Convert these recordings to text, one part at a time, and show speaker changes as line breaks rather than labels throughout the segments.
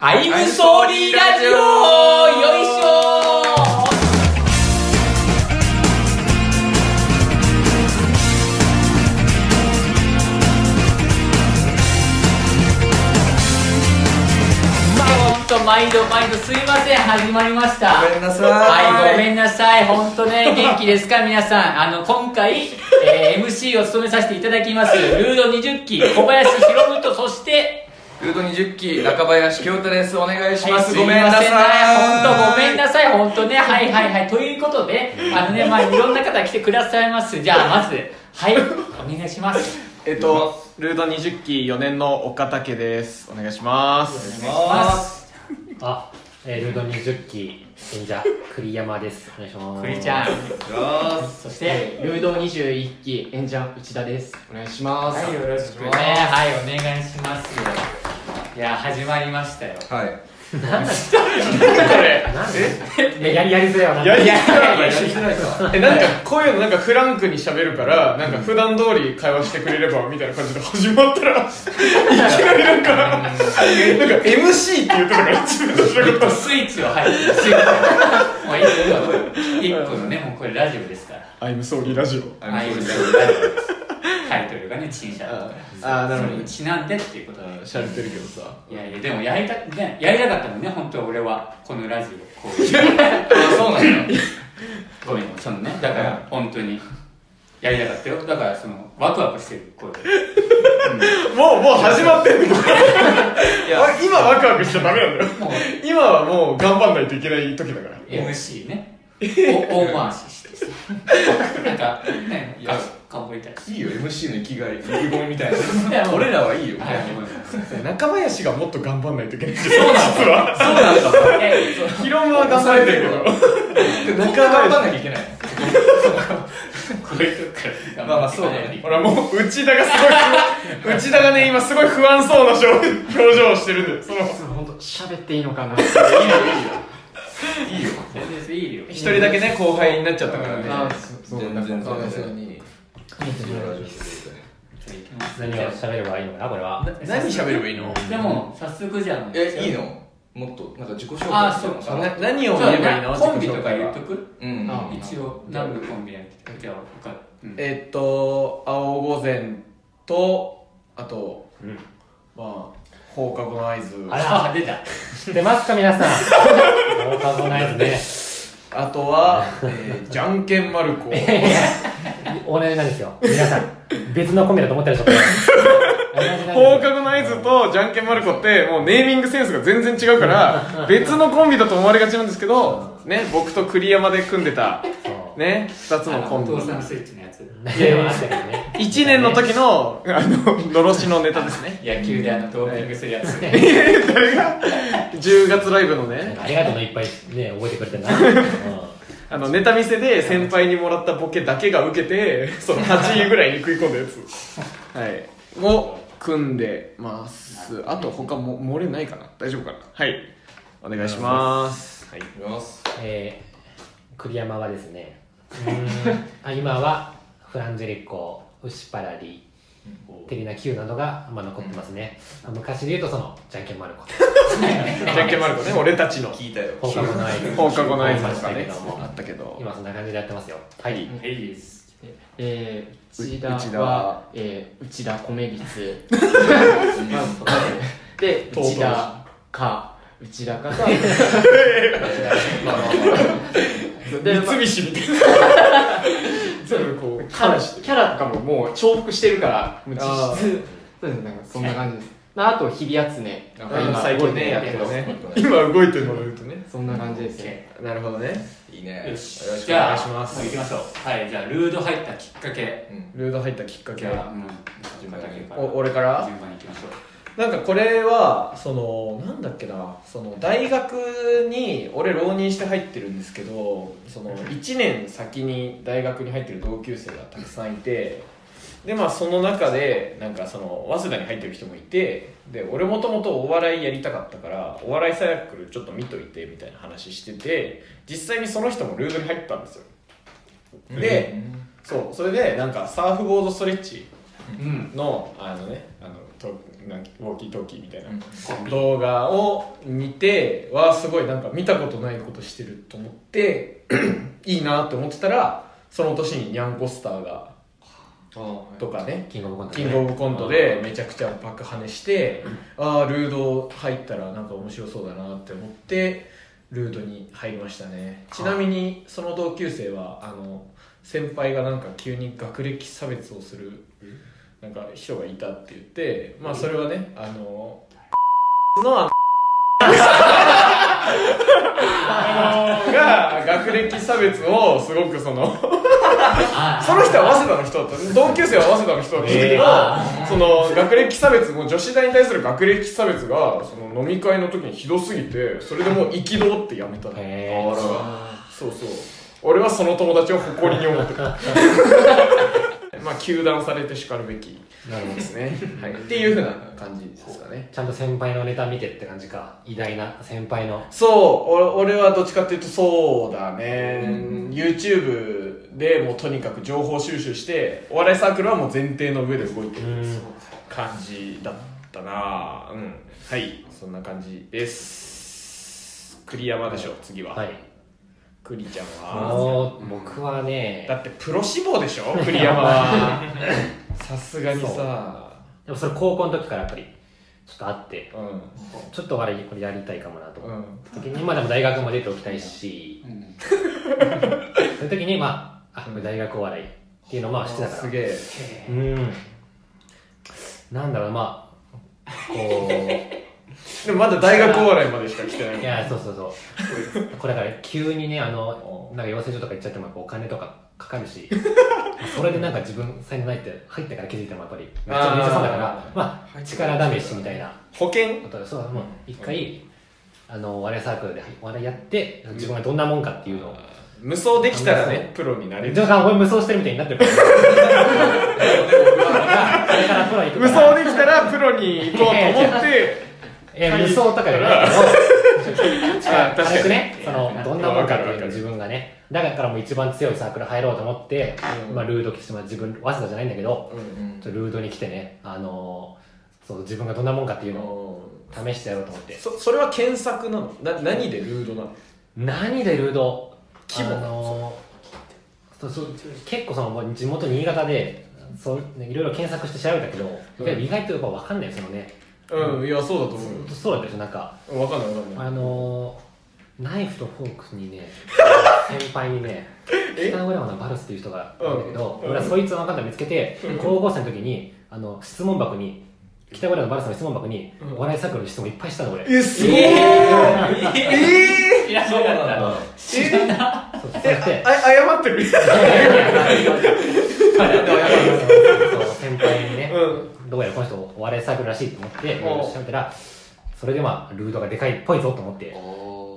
アイムソーリーラジオ。よいしょ。まあほんと毎度毎度すいません。始まりました。
ごめんなさい。
はい、ごめんなさい。本当ね、元気ですか？皆さん。あの、今回、えー MC を務めさせていただきます、ルード20期、小林博夢と、そして、
ルード20期中林京太ですお願いし
はい
ます、ごめんなさい
本当ごめんなさい、本当ね。はいはいはい。ということで、あのね、まあいろんな方来てくださいます。じゃあ、まず、はい、お願いします。
えっと、ルード20期4年の岡武です。お願いします。
ます。
あ、えー、ルード20期演者栗山です。お願いします。
くりちゃん。そして、
ルード21期演者内田ですお願いします
はい、よろしくね。はい、お願いします。いや、始まりましたよ。
はい
なんだえ？やりやりづらいわなんか
やり
いやいやいや
やりづらいか
え、なんか、こういうのなんかフランクに喋るから、なんか普段通り会話してくれれば、みたいな感じで始まったら、いきなりなんか、なんか MC って言ってたから、自分としなかった。
スイッチは入ってる。スイッチもう一個のね、もうこれラジオですから。
アイムソーリーラジオ。
はい、ラジオです。タイトルがね、陳謝
ああー、なるほど
それに。ちなんでっていうことで。
しゃれてるけどさ。
いやいや、でもやりた、ね、やりたかったもんね、本当は俺は。このラジオ、こういう。
あそうなんだ
ごめん、そのね、だから、本当に。やりたかったよ。だから、その、ワクワクしてる、こう。
もう、もう始まってんの。
いや
あ今ワクワクしちゃダメなんだよ。
もう、
今はもう頑張んないといけない時だから。
MC ね。お大回ししてさ。なんか、ね、
いや
か頑張りたいし。
いいよ MC の生きがい意気込みみたいな。俺らはいいよ、
はい。
中林がもっと頑張んないといけない。そうなん実は。
そうなんださ
えそう。
ヒロムは頑張れてるけど。
中 頑張んなきゃいけないまあまあそうだね。
ほらもう内田がすごい内田がね今すごい不安そうな表表情をしてる。んでその
本当喋っていいのかな。
いいよ。いいよ。
全然いいよ。
一人だけね後輩になっちゃったからね。
あそう。
全然
なんかそうに
何を喋ればいいのかなこれは。
何喋ればいいの？
でも、早速じゃん。
えいいの？もっとなんか自己紹介
あそう
してもさ
な何を言えばいいの？
コンビとか言っとく？
うん
あ
一応、何のコンビやってたじゃあ、他、うん
えっと青御前とあと
うん。
まあ放課後の合図
あら
あ、出た。
知ってますか皆さん。放課後のやつね。
あとは、えー、じゃんけんまる子
同じなんですよ。皆さん。別のコンビだと思ってるでしょ
放課後の合図とじゃんけんまる子ってもうネーミングセンスが全然違うから別のコンビだと思われがちなんですけどね僕と栗山で組んでた。ね二つ
の
コンビ
つ。
いや、あったけどね。
1年の時のあののろしのネタですね。
野球であの、ドーピングするやつ。
誰が10月ライブのね。
ありがとうのいっぱいね、覚えてくれてるな。うん。
あのネタ見せで先輩にもらったボケだけが受けてその8位ぐらいに食い込んだやつ。はい。を組んでます。あと他も漏れないかな？大丈夫かな？はい。お願いします。はい。
いきます。
えー、栗山はですね、うーん。あ今はフランジェリコ、ウシパラリ、テリナ Q などが、まあ、残ってますね。昔で言うとその、じゃんけんまる子。
じゃんけんまる子ね。俺たちの。
聞いたよ。
放課後の合図。
放課後の合図
まし
とかねあったけど
今そんな感じでやってますよ。はい。
いい。です。
えー、内田
内田
は、えー、内田米率 で内田か。内田かが。
三菱みたいな全部こう
キャラキャラとかももう重複してるからもう質そうですなんかそんな感じ。ですああと日比谷常
あ
最近ねやってるね。今動いてるのを言うとね。
そんな感じですね。
なるほどね。
いいね。
よし。
よろしく
じゃあ、
お願いします。
きましょう。はい、じゃあ、ルード入ったきっかけ。
うん。
ルード入ったきっかけ
じゃあ、うん、順番だけから。
お俺から？
順番に行きましょう。
なんかこれはそのなんだっけなその大学に俺浪人して入ってるんですけどその1年先に大学に入ってる同級生がたくさんいてでまあその中でなんかその早稲田に入ってる人もいてで俺もともとお笑いやりたかったからお笑いサークルちょっと見といてみたいな話してて実際にその人もルードに入ったんですよ。でそうそれでなんかサーフボードストレッチ
うん。
のあのねあのとなんかウォーキートーキーみたいな動画を見てわあすごいなんか見たことないことしてると思って いいなって思ってたらその年にニャンコスターがとかね
キングオブコント
キングオブコントでめちゃくちゃ爆跳ねして、ああルード入ったらなんか面白そうだなって思ってルードに入りましたね。ちなみにその同級生はあの先輩がなんか急に学歴差別をするなんか人がいたって言ってまあそれはねあののあのあのが学歴差別をすごくそのその人は早稲田の人だった。同級生は早稲田の人だったけど、その学歴差別も女子大に対する学歴差別がその飲み会の時にひどすぎてそれでもう憤ってやめたの。
へー。
そうそう。俺はその友達を誇りに思ってる まあ糾弾されてしかるべき。
なるほど
ですね、はい、っていうふうな感じですかね。
ちゃんと先輩のネタ見てって感じか。偉大な先輩の。
そう。お俺はどっちかっていうとそうだね、YouTube でもうとにかく情報収集してお笑いサークルはもう前提の上で動いてる
うん。
感じだったな。うん。はい。そんな感じです。栗山でしょ次は、
はい
栗ちゃんは
僕はね
だってプロ志望でしょ？栗山は。さすがにさ。
でもそれ高校の時からやっぱりちょっとあって
うん。
ちょっと笑いこれやりたいかもなと思っ
うん
た時に今でも大学も出ておきたいし
うん。
そういう時にまああこれ大学お笑いっていうのをまあしてたから。
すげえ。
うん。なんだろうまあこ
でもまだ大学お笑いまでしか来てないう
いやそうそうそう。これだから急にねあのなんか養成所とか行っちゃってもお金とかかかるし それでなんか自分才能ないって入ってから気づいてもやっぱり。めっちゃめっちゃそうだからまあ力試しみたいな
保険
そう。もう。一回あのお笑いサークルでお笑いやって自分がどんなもんかっていうのを。
無双できたらねプロになれる。
じゃあ俺無双してるみたいになってる から。
無双できたらプロに行こうと思って
え無双とかじゃないけど軽くねそのどんなもんかっていうの自分がねだからもう一番強いサークル入ろうと思って、
うん。
まあ、ルード来て、まあ、自分早稲田じゃないんだけど、ルードに来てね、あのーそう自分がどんなもんかっていうのを試してやろうと思って。
そそれは検索なの？な何でルードなの？
何でルード？
規模？
あのーそうそう結構その地元新潟でそう、ね、いろいろ検索して調べたけど、
うん。
意外とやっぱ分かんないですよね、
うんいやそうだと思うよ。
そうだったでしょなんか。
うんわかんないわかんない。
あのー、ナイフとフォークにね 先輩にね
え？
北浦和のバルスっていう人がいるんだけど、
うん
俺はそいつを分かんない見つけて、高校生の時にあの質問箱に北浦和のバルスの質問箱に、
うん。
お笑いサークルの質問いっぱいしたの俺。
えすごい。
え
え
いやそうなんだ。
そうそして
あ謝ってる
そう先輩にね、
う
どうやらこの人お笑いサークルらしいと思って調べたらそれでまあルードがでかいっぽいぞと思って。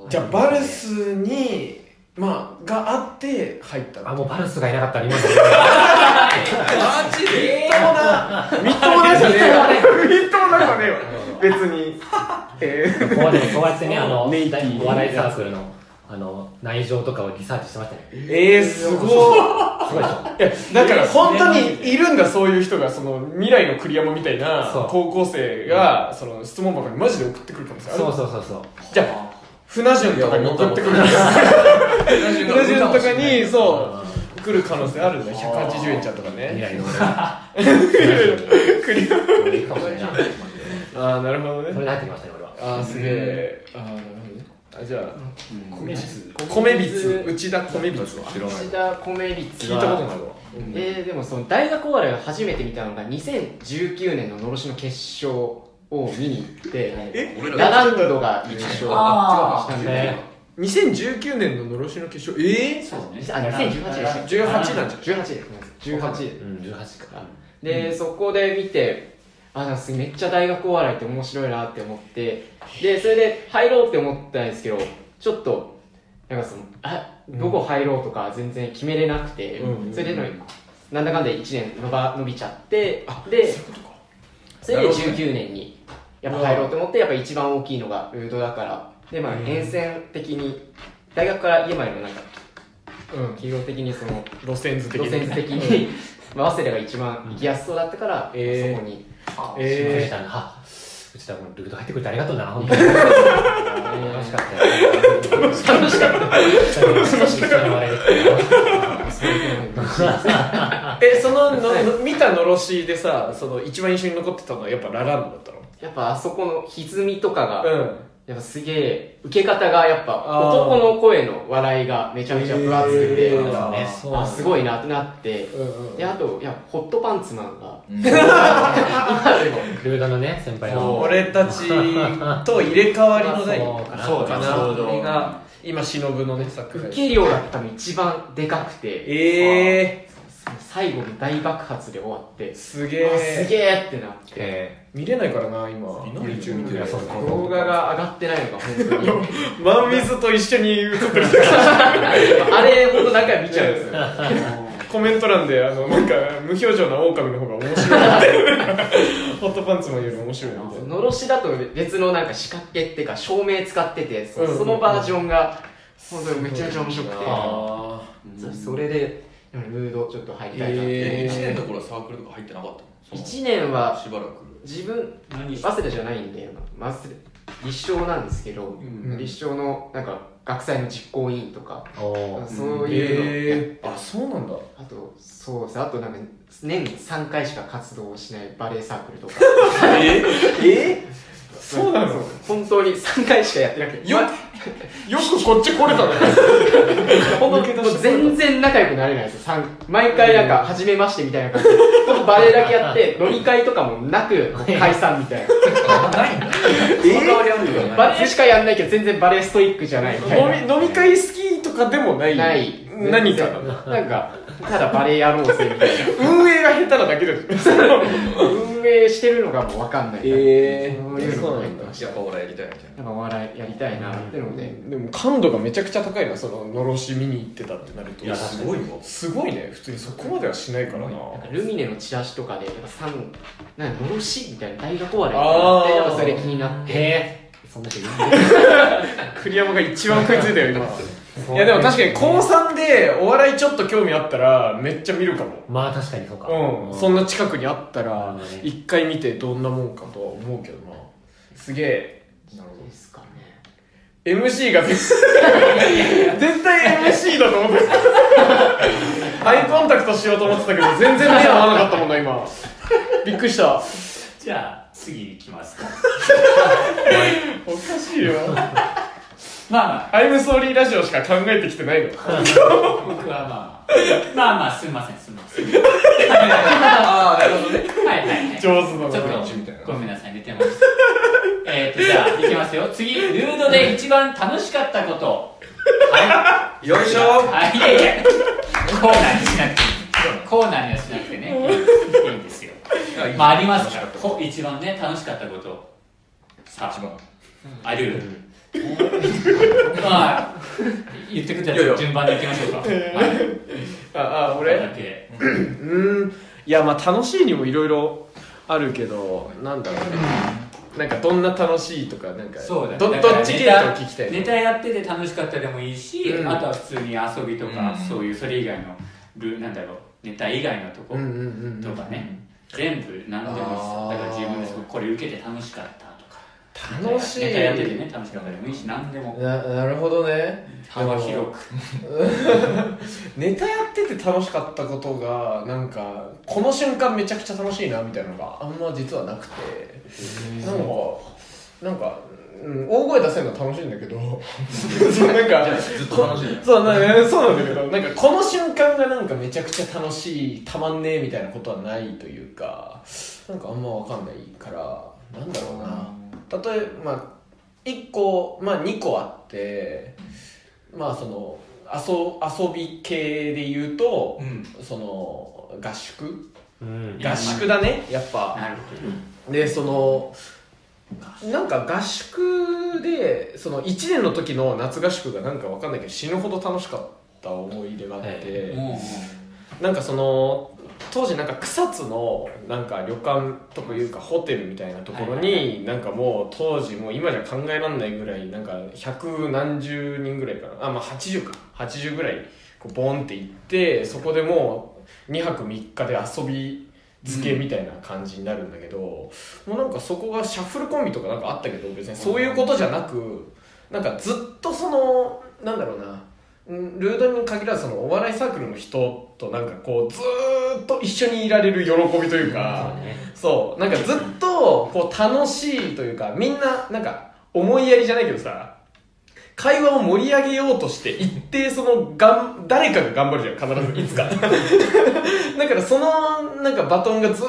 じゃあバルスにまあがあって入ったの？
あもうバルスがいなかったら今の。
マジで？
みっともなみっともなじゃねえよ。みっともなじゃねえよ。別に。えー
こうやってねあのお笑いサークルのあの内情とかをリサーチしてましたね。
えー、すごい。
すごいでしょ。
いやだから本当にいるんだそういう人がその未来の栗山みたいな
そう。
高校生がその質問箱にマジで送ってくるかもしれない
そうそうそうそう。
じゃあ船順とかに送ってくる。船順とかにそう来る可能性あるんだ180円ちゃんとか
未
ね
来の俺が
栗山
いいかもしれない。
ああなるほどね。
それで入ってきましたね俺は。
ああすげえ。ああなるほど。ねあじゃあ米びつ。米びつ。内田米びつは。知らない
内田米率
聞いたことないわ。
えー、でもその大学お笑いを初めて見たのが2019年ののろしの決勝を見に行って
え？
ラランドが優勝
あ
したんで。
ね
2019年ののろしの決勝？ええ
そうね。
あ2018でした
18なんじゃ。ない
18です。18で
うん18か。
で、そこで見てあなんかめっちゃ大学お笑いって面白いなって思って。でそれで入ろうって思ったんですけどちょっとなんかそのあどこ入ろうとか全然決めれなくて、
うん
それでのなんだかんだ1年伸ば伸びちゃって
あ
で
そ
れで
なるほどね。
19年にやっぱ入ろうと思ってやっぱ一番大きいのがルードだからでまあ
うん。
沿線的に大学から家までもなんか
うん。
企業的にその
路線図的に
路線図的に、まあ、早稲田が一番行きやすそうだったから、
えー。
そこに
え
しましたねあ内田君ルート入ってくれてありがとうな本当に。楽しかったよ。楽しかった。楽しかった。
えそのの、の見たのろしでさその一番印象に残ってたのはやっぱラランドだったの？
やっぱあそこの歪みとかが、
うん
やっぱすげえ、受け方がやっぱ男の声の笑いがめちゃめちゃ分厚くて、
えー。
あ
あ
すごいなってなって、
うんうん
で、あと、いや、ホットパンツマンが、
うん。
今でも、
ルードのね先輩の。
俺たちと入れ替わりの第
そうかな。
そうだ
かな。
ちょうど
これが今忍のね作
受
品
け量が多分一番でかくて、
え
最後の大爆発で終わって
ー、、すげ
あ
え
すげえってなって、
え
見れないからな今。YouTube 見てる。
動画が上がってないのが本当に、
マンミスと一緒に映ってる。
あれほど何回も見ちゃうんですよ。
コメント欄であのなんか無表情な狼の方が面白い。ってホットパンツマンより面白いな。
のろしだと別のなんか仕掛けっていうか照明使っててそのバージョンが本当にめちゃめちゃ面白くて。それでムードちょっと入りたいなって、
えー。
1年の頃はサークルとか入ってなかったの
？1年は
しばらく。
自分
何
早稲田じゃないんでまあ早稲田立正なんですけど、
ん。
立正のなんか学祭の実行委員とかそういうの、
えー、あそうなんだ。
あとそうです。ねあとなんか年に3回しか活動しないバレエサークルとか。
え？え？そうなの？
本当に3回しかやってなくて。
よよくこっち来れたね。
本当もう全然仲良くなれないです毎回なんか初めましてみたいな感じで。バレエだけやって 飲み会とかもなく解散みたいな。
ないんだ。
バレエしかやんないけど全然バレエストイックじゃない
飲み飲み会好きとかでもない？
ない
何か
なんかただバレエやろうぜみたいな。
運営が下手なだけで
運営してるのがもう分かんない。
え
そういうのが
なんだ
やっぱ俺やりたいみたい
やっぱお笑いやりたいなってので、
でも感度がめちゃくちゃ高いなそののろし見に行ってたってなると。
いやすごいわ
すごいね。普通にそこまではしないからな。
なんかルミネのチラシとかでやっぱサンなんかのろしみたいな大学終わり
あー。
でやっぱそれ気になって。
へえそんな人いる
栗山が一番食いついたよ今いやでも確かに高3でお笑いちょっと興味あったらめっちゃ見るかも。
まあ確かにそうか。
うん、そんな近くにあったら一回見てどんなもんかとは思うけどな。すげえ。
なるほ
ですかね。
MC が絶 絶対 MC だと思ってた。アイコンタクトしようと思ってたけど全然目合わなかったもんな今。びっくりした。
じゃあ次行きますか。
おかしいよ
まあまあ。
アイムソーリーラジオしか考えてきてないの。
僕 はまあまあまあすみませんすみません。
ああなるほどね
はいはい。はい
上手だな
ちょっ
練習みたいな
とごめんなさい寝てましたえっとじゃあいきますよ。次ルードで一番楽しかったこと。は
よいしょ。
い。あいやいやコーナーにしなくていいコーナーにはしなくてね。いいんですよ。まあありますから。こ一番ね楽しかったこと。さ
一番。
あるまあ言ってくれ
いや。い
順番でいきましょうか。はい。
ああ俺？
だけ。
うーん。いやまあ楽しいにもいろいろあるけどなんだろうね。なんかどんな楽しいとかなんか
そうだね。
ど
だから
どっち系統聞きたい
ネタやってて楽しかったでもいいし、
うん。
あとは普通に遊びとか、
うん。
そういうそれ以外のルなんだろうネタ以外のとこ
うんうんうん
とかね、全部何でもいいですよ。
あー
だから自分ですこれ受けて楽しかった
楽しい。
ネタやっててね楽しかったでもいいし何でも。
ななるほどね。
幅広く。
ネタやってて楽しかったことがなんかこの瞬間めちゃくちゃ楽しいなみたいなのがあんま実はなくて。なんかなんか、うん、大声出せるのは楽しいんだけど。そ うなんか
ずっと楽しい
そうなんだそうなんだけどなんかこの瞬間がなんかめちゃくちゃ楽しいたまんねえみたいなことはないというかなんかあんま分かんないからなんだろうな例えばまあ1個まあ2個あってまあその遊遊び系で言うと、
うん。
その合宿？
うん。
合宿だねやっぱ。
なるほ
でそのなんか合宿でその1年の時の夏合宿がなんかわかんないけど死ぬほど楽しかった思い出があって、
ども
なんかその当時なんか草津のなんか旅館とかいうかホテルみたいなところになんかもう当時もう今じゃ考えられないぐらいなんか百何十人ぐらいかな。あまあ80か。80ぐらいこうボンって行ってそこでもう2泊3日で遊び付けみたいな感じになるんだけど、もうなんかそこがシャッフルコンビとかなんかあったけど別にそういうことじゃなくなんかずっとそのなんだろうな。うんルードに限らずそのお笑いサークルの人となんかこうずーっと一緒にいられる喜びというか、
そう
なんかずっとこう楽しいというかみんななんか思いやりじゃないけどさ会話を盛り上げようとして一定そのがん誰かが頑張るじゃん必ず。いつか。だからそのなんかバトンがずー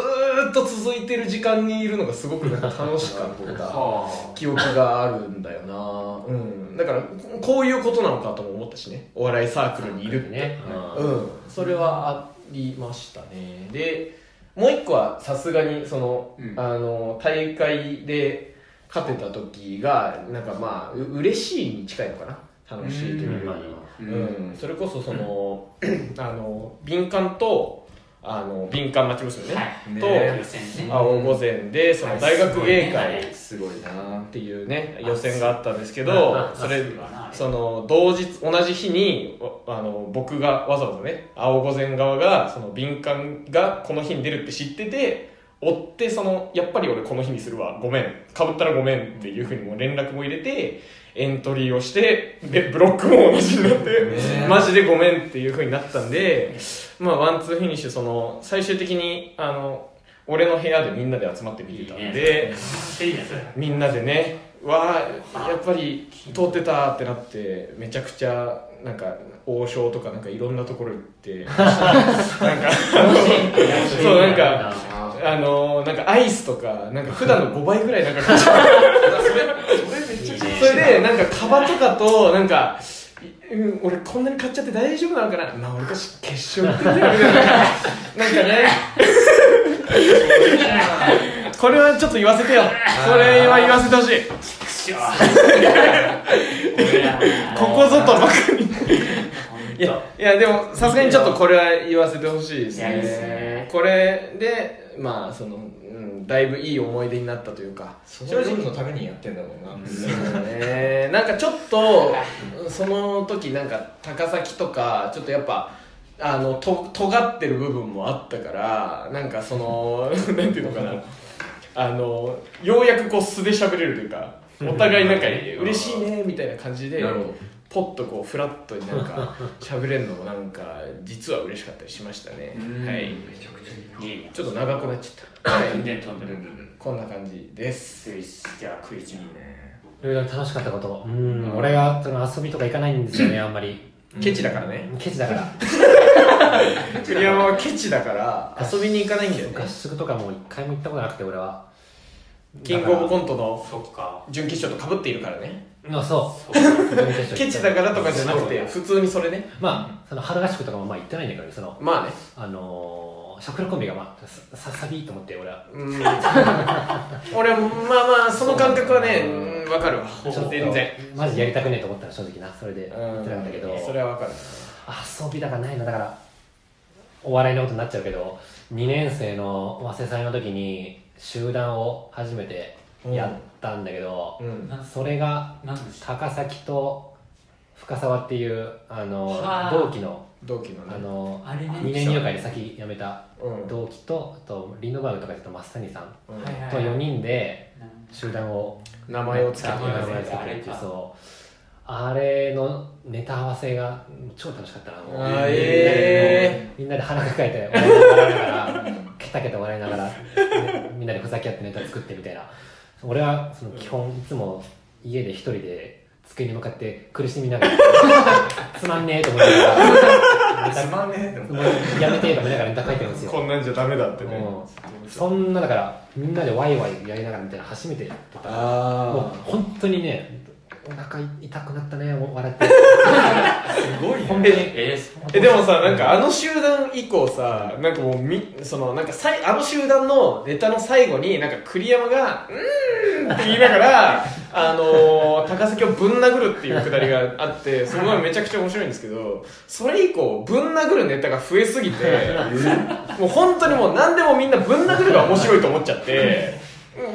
っと続いてる時間にいるのがすごくなんか楽しかった
は
記憶があるんだよな。うん。だからこういうことなのかとも思ったしね。お笑いサークルにいるって。
ね。
うん、それはありましたね。でもう一個はさすがにその、
うん。
あの大会で勝てた時がなんかまあう嬉しいに近いのかな。楽しいというより。うん。それこそその、あの敏感とあの敏感町娘ね、
はい。
と、
ね。
青御前でその大学芸会
すごい。な
っていうね予選があったんですけ
あ
ど
あ
それ
そ
の同日同じ日におあの僕がわざわざね青御前側がその敏感がこの日に出るって知ってて追ってそのやっぱり俺この日にするわごめんかぶったらごめんっていうふうにもう連絡も入れてエントリーをしてでブロックも同じになって、
ね。
マジでごめんっていうふうになったんでまあワンツーフィニッシュその最終的にあの俺の部屋でみんなで集まって見てたんで。みんなでねわあやっぱり通ってたってなってめちゃくちゃなんか王将とかなんかいろんなところ行って なんかそうなんかあのなんかアイスとかなんか普段の5倍ぐらいなんか買っちゃう それでなんかカバとかとなんかいうん俺こんなに買っちゃって大丈夫なのかな。まあ俺が決勝行ってんだよみたいな。なんかね。これはちょっと言わせてよ。これは言わせてほしい。ここぞとばかりい
い
やいやでもさすがにちょっとこれは言わせてほしいですね。これでまあその、うん、だいぶいい思い出になったというか。
その夜のためにやってんだもんな。
そうね。なんかちょっとその時なんか高崎とかちょっとやっぱあのと尖ってる部分もあったからなんかその なんていうのかな。あのようやくこう素で喋れるというかお互いなんか嬉しいねみたいな感じでポッとこうフラットになんか喋れるのもなんか実は嬉しかったりしましたね。はい。
めちゃくちゃ
ちょっと長くなっちゃった、はい。
全然飛んでる。
こんな感じです。
よしじゃあクイズに
いろいろ楽しかったこと。うん。俺がその遊びとか行かないんですよね あんまり。
ケチだからね。
ケチだから。
栗山はケチだから。遊びに行かないんだよね。
合宿とかも一回も行ったことなくて俺は。
キングオブコントの
そっか。
準決勝と被っているからね。
あそう。
そう
ケチだからとかじゃなくて普通にそれね。
まあその春合宿とかもまあ行ってないんだけどねその
まあね。
あのー、シャッフルコンビがまあさささびと思って俺は。
うん。俺はまあまあその感覚はねうんわかるわ。
ちょっと
全然。
マジやりたくねえと思ったら正直な。それで
う
行ってなかったけど。
それはわかる。
遊びだからないの。だからお笑いのことになっちゃうけど2年生の早稲祭の時に集団を初めてやったんだけど、
うん。
それが高崎と深沢っていうあの
はあ。
同期の
同期のね。
あの
あれね。
2年入会で先辞めた
うん
同期とあとリノバウとかで言うと増谷さんと4人で集団を
名前をつけて。
名前をつけてっていうそう。あれのネタ合わせが超楽しかったな。もうみんなで鼻抱えて 笑いながらケタケタ笑いながら、ねみんなでふざけ合ってネタ作ってみたいな。俺はその基本いつも家で一人で机に向かって苦しみながら つまんねえと思いながら
つまんねえって思
もうやめてと思いながらネタ書いてるんですよ。
こんなんじゃダメだってね。
うん。そんなだからみんなでワイワイやりながらみたいな初めてやってた。もう
あ
本当にねお腹痛くなったね笑って。
すごい
本当に。
え
でもさなんかあの集団以降さなんかもうみそのなんかさいあの集団のネタの最後になんか栗山が「うーん」って言いながらあのー高崎をぶん殴るっていうくだりがあってその前めちゃくちゃ面白いんですけどそれ以降ぶん殴るネタが増えすぎてもう本当にもう何でもみんなぶん殴るが面白いと思っちゃって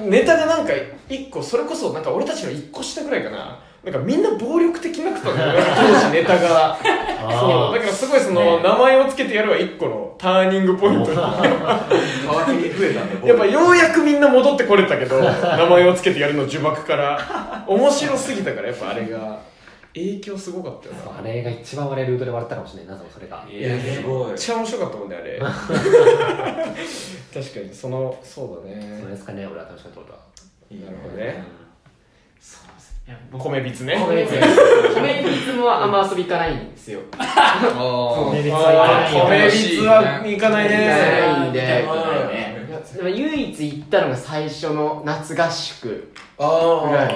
ネタがなんか一個それこそなんか俺たちの一個下ぐらいかな。なんかみんな暴力的になってたんだよなんか当時ネタが。そう。だからすごいその、名前をつけてやるは一個のターニングポイントに。やっぱようやくみんな戻ってこれたけど名前をつけてやるの呪縛から面白すぎたからやっぱあれが。影響すごかったよな。
あれが一番俺ルードで笑ったかもしれないなそれが。
いやすごい。
めっちゃ面白かったもんねあれ。確かにそのそうだ
それ
ね
ですかね俺は楽しかったことは。
なるほどね米びつね
米びつ 米びつもあんま遊び行かないんですよ。
あ
米びつ
あ
は
ー米びつは行かない
行か
ね
ないんで唯一行ったのが最初の夏合宿
あ
ぐらい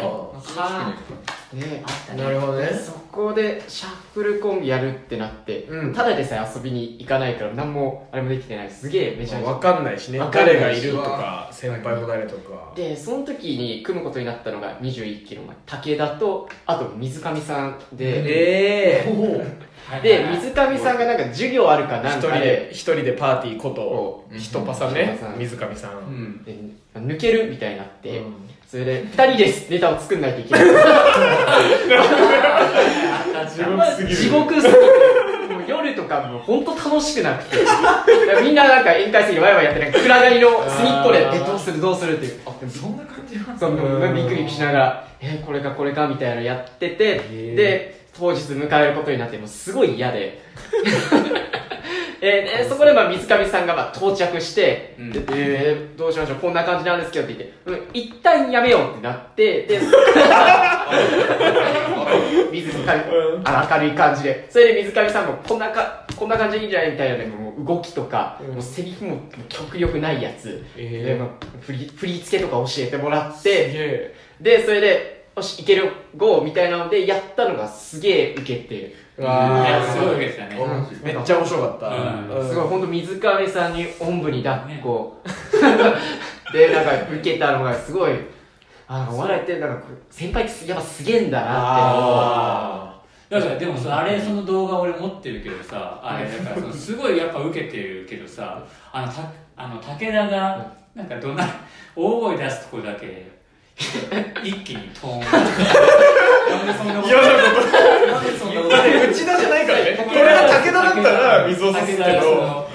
あ
で
なるほどね。
そこでシャッフルコンビやるってなって、
うん。
ただでさえ遊びに行かないから何もあれもできてない。すげえめちゃめちゃ。
分かんないしね。誰がいるとか先輩も誰とか。
でその時に組むことになったのが21期の武田とあと水上さんで、
ええ
で水上さんがなんか授業あるかな
一人
んかで。
で一人でパーティーこと
うん。
ひとパさんね水上さん。
うん。で抜けるみたいになって、
うん
それで2人です。ネタを作んないといけない。
地獄すぎる
地獄すぎてもう夜とかもう本当楽しくなくて。みんななんか宴会席でワイワイやってなんか暗がりの隅っこでえどうするどうするっていう。あでも
そんな感じなん
そうビクビクしながらえこれかこれかみたいなのやっててで当日迎えることになってもうすごい嫌でえーでそこでまあ水上さんがまあ到着して、
うん。
でえーどうしましょうこんな感じなんですけどって言って、うん、一旦やめようってなってで 水上あ明るい感じで。それで水上さんもこんなかこんな感じでいいんじゃないみたいなねもう動きとか、
うん。
もうセリフも極力ないやつ、
え
でまあ、振り振り付けとか教えてもらっ
す
てでそれでよしいける GO みたいなのでやったのがすげえウケて。
う
いやすごい受けてたね
めっちゃ面白かった。
すごい本当水上さんにおんぶに抱っこ、でなんか受けたのがすごいあなんかお笑いってなんか先輩ってやっぱすげえんだなって。
あ
だからでもさあれその動画俺持ってるけどさあれだからそのすごいやっぱ受けてるけどさあのたあの武田がなんかどんな大声出すとこだけ一気にトーンなんでそんなこと。
嫌なこと。内田じゃないからね。これが武田だったら水を差すけど。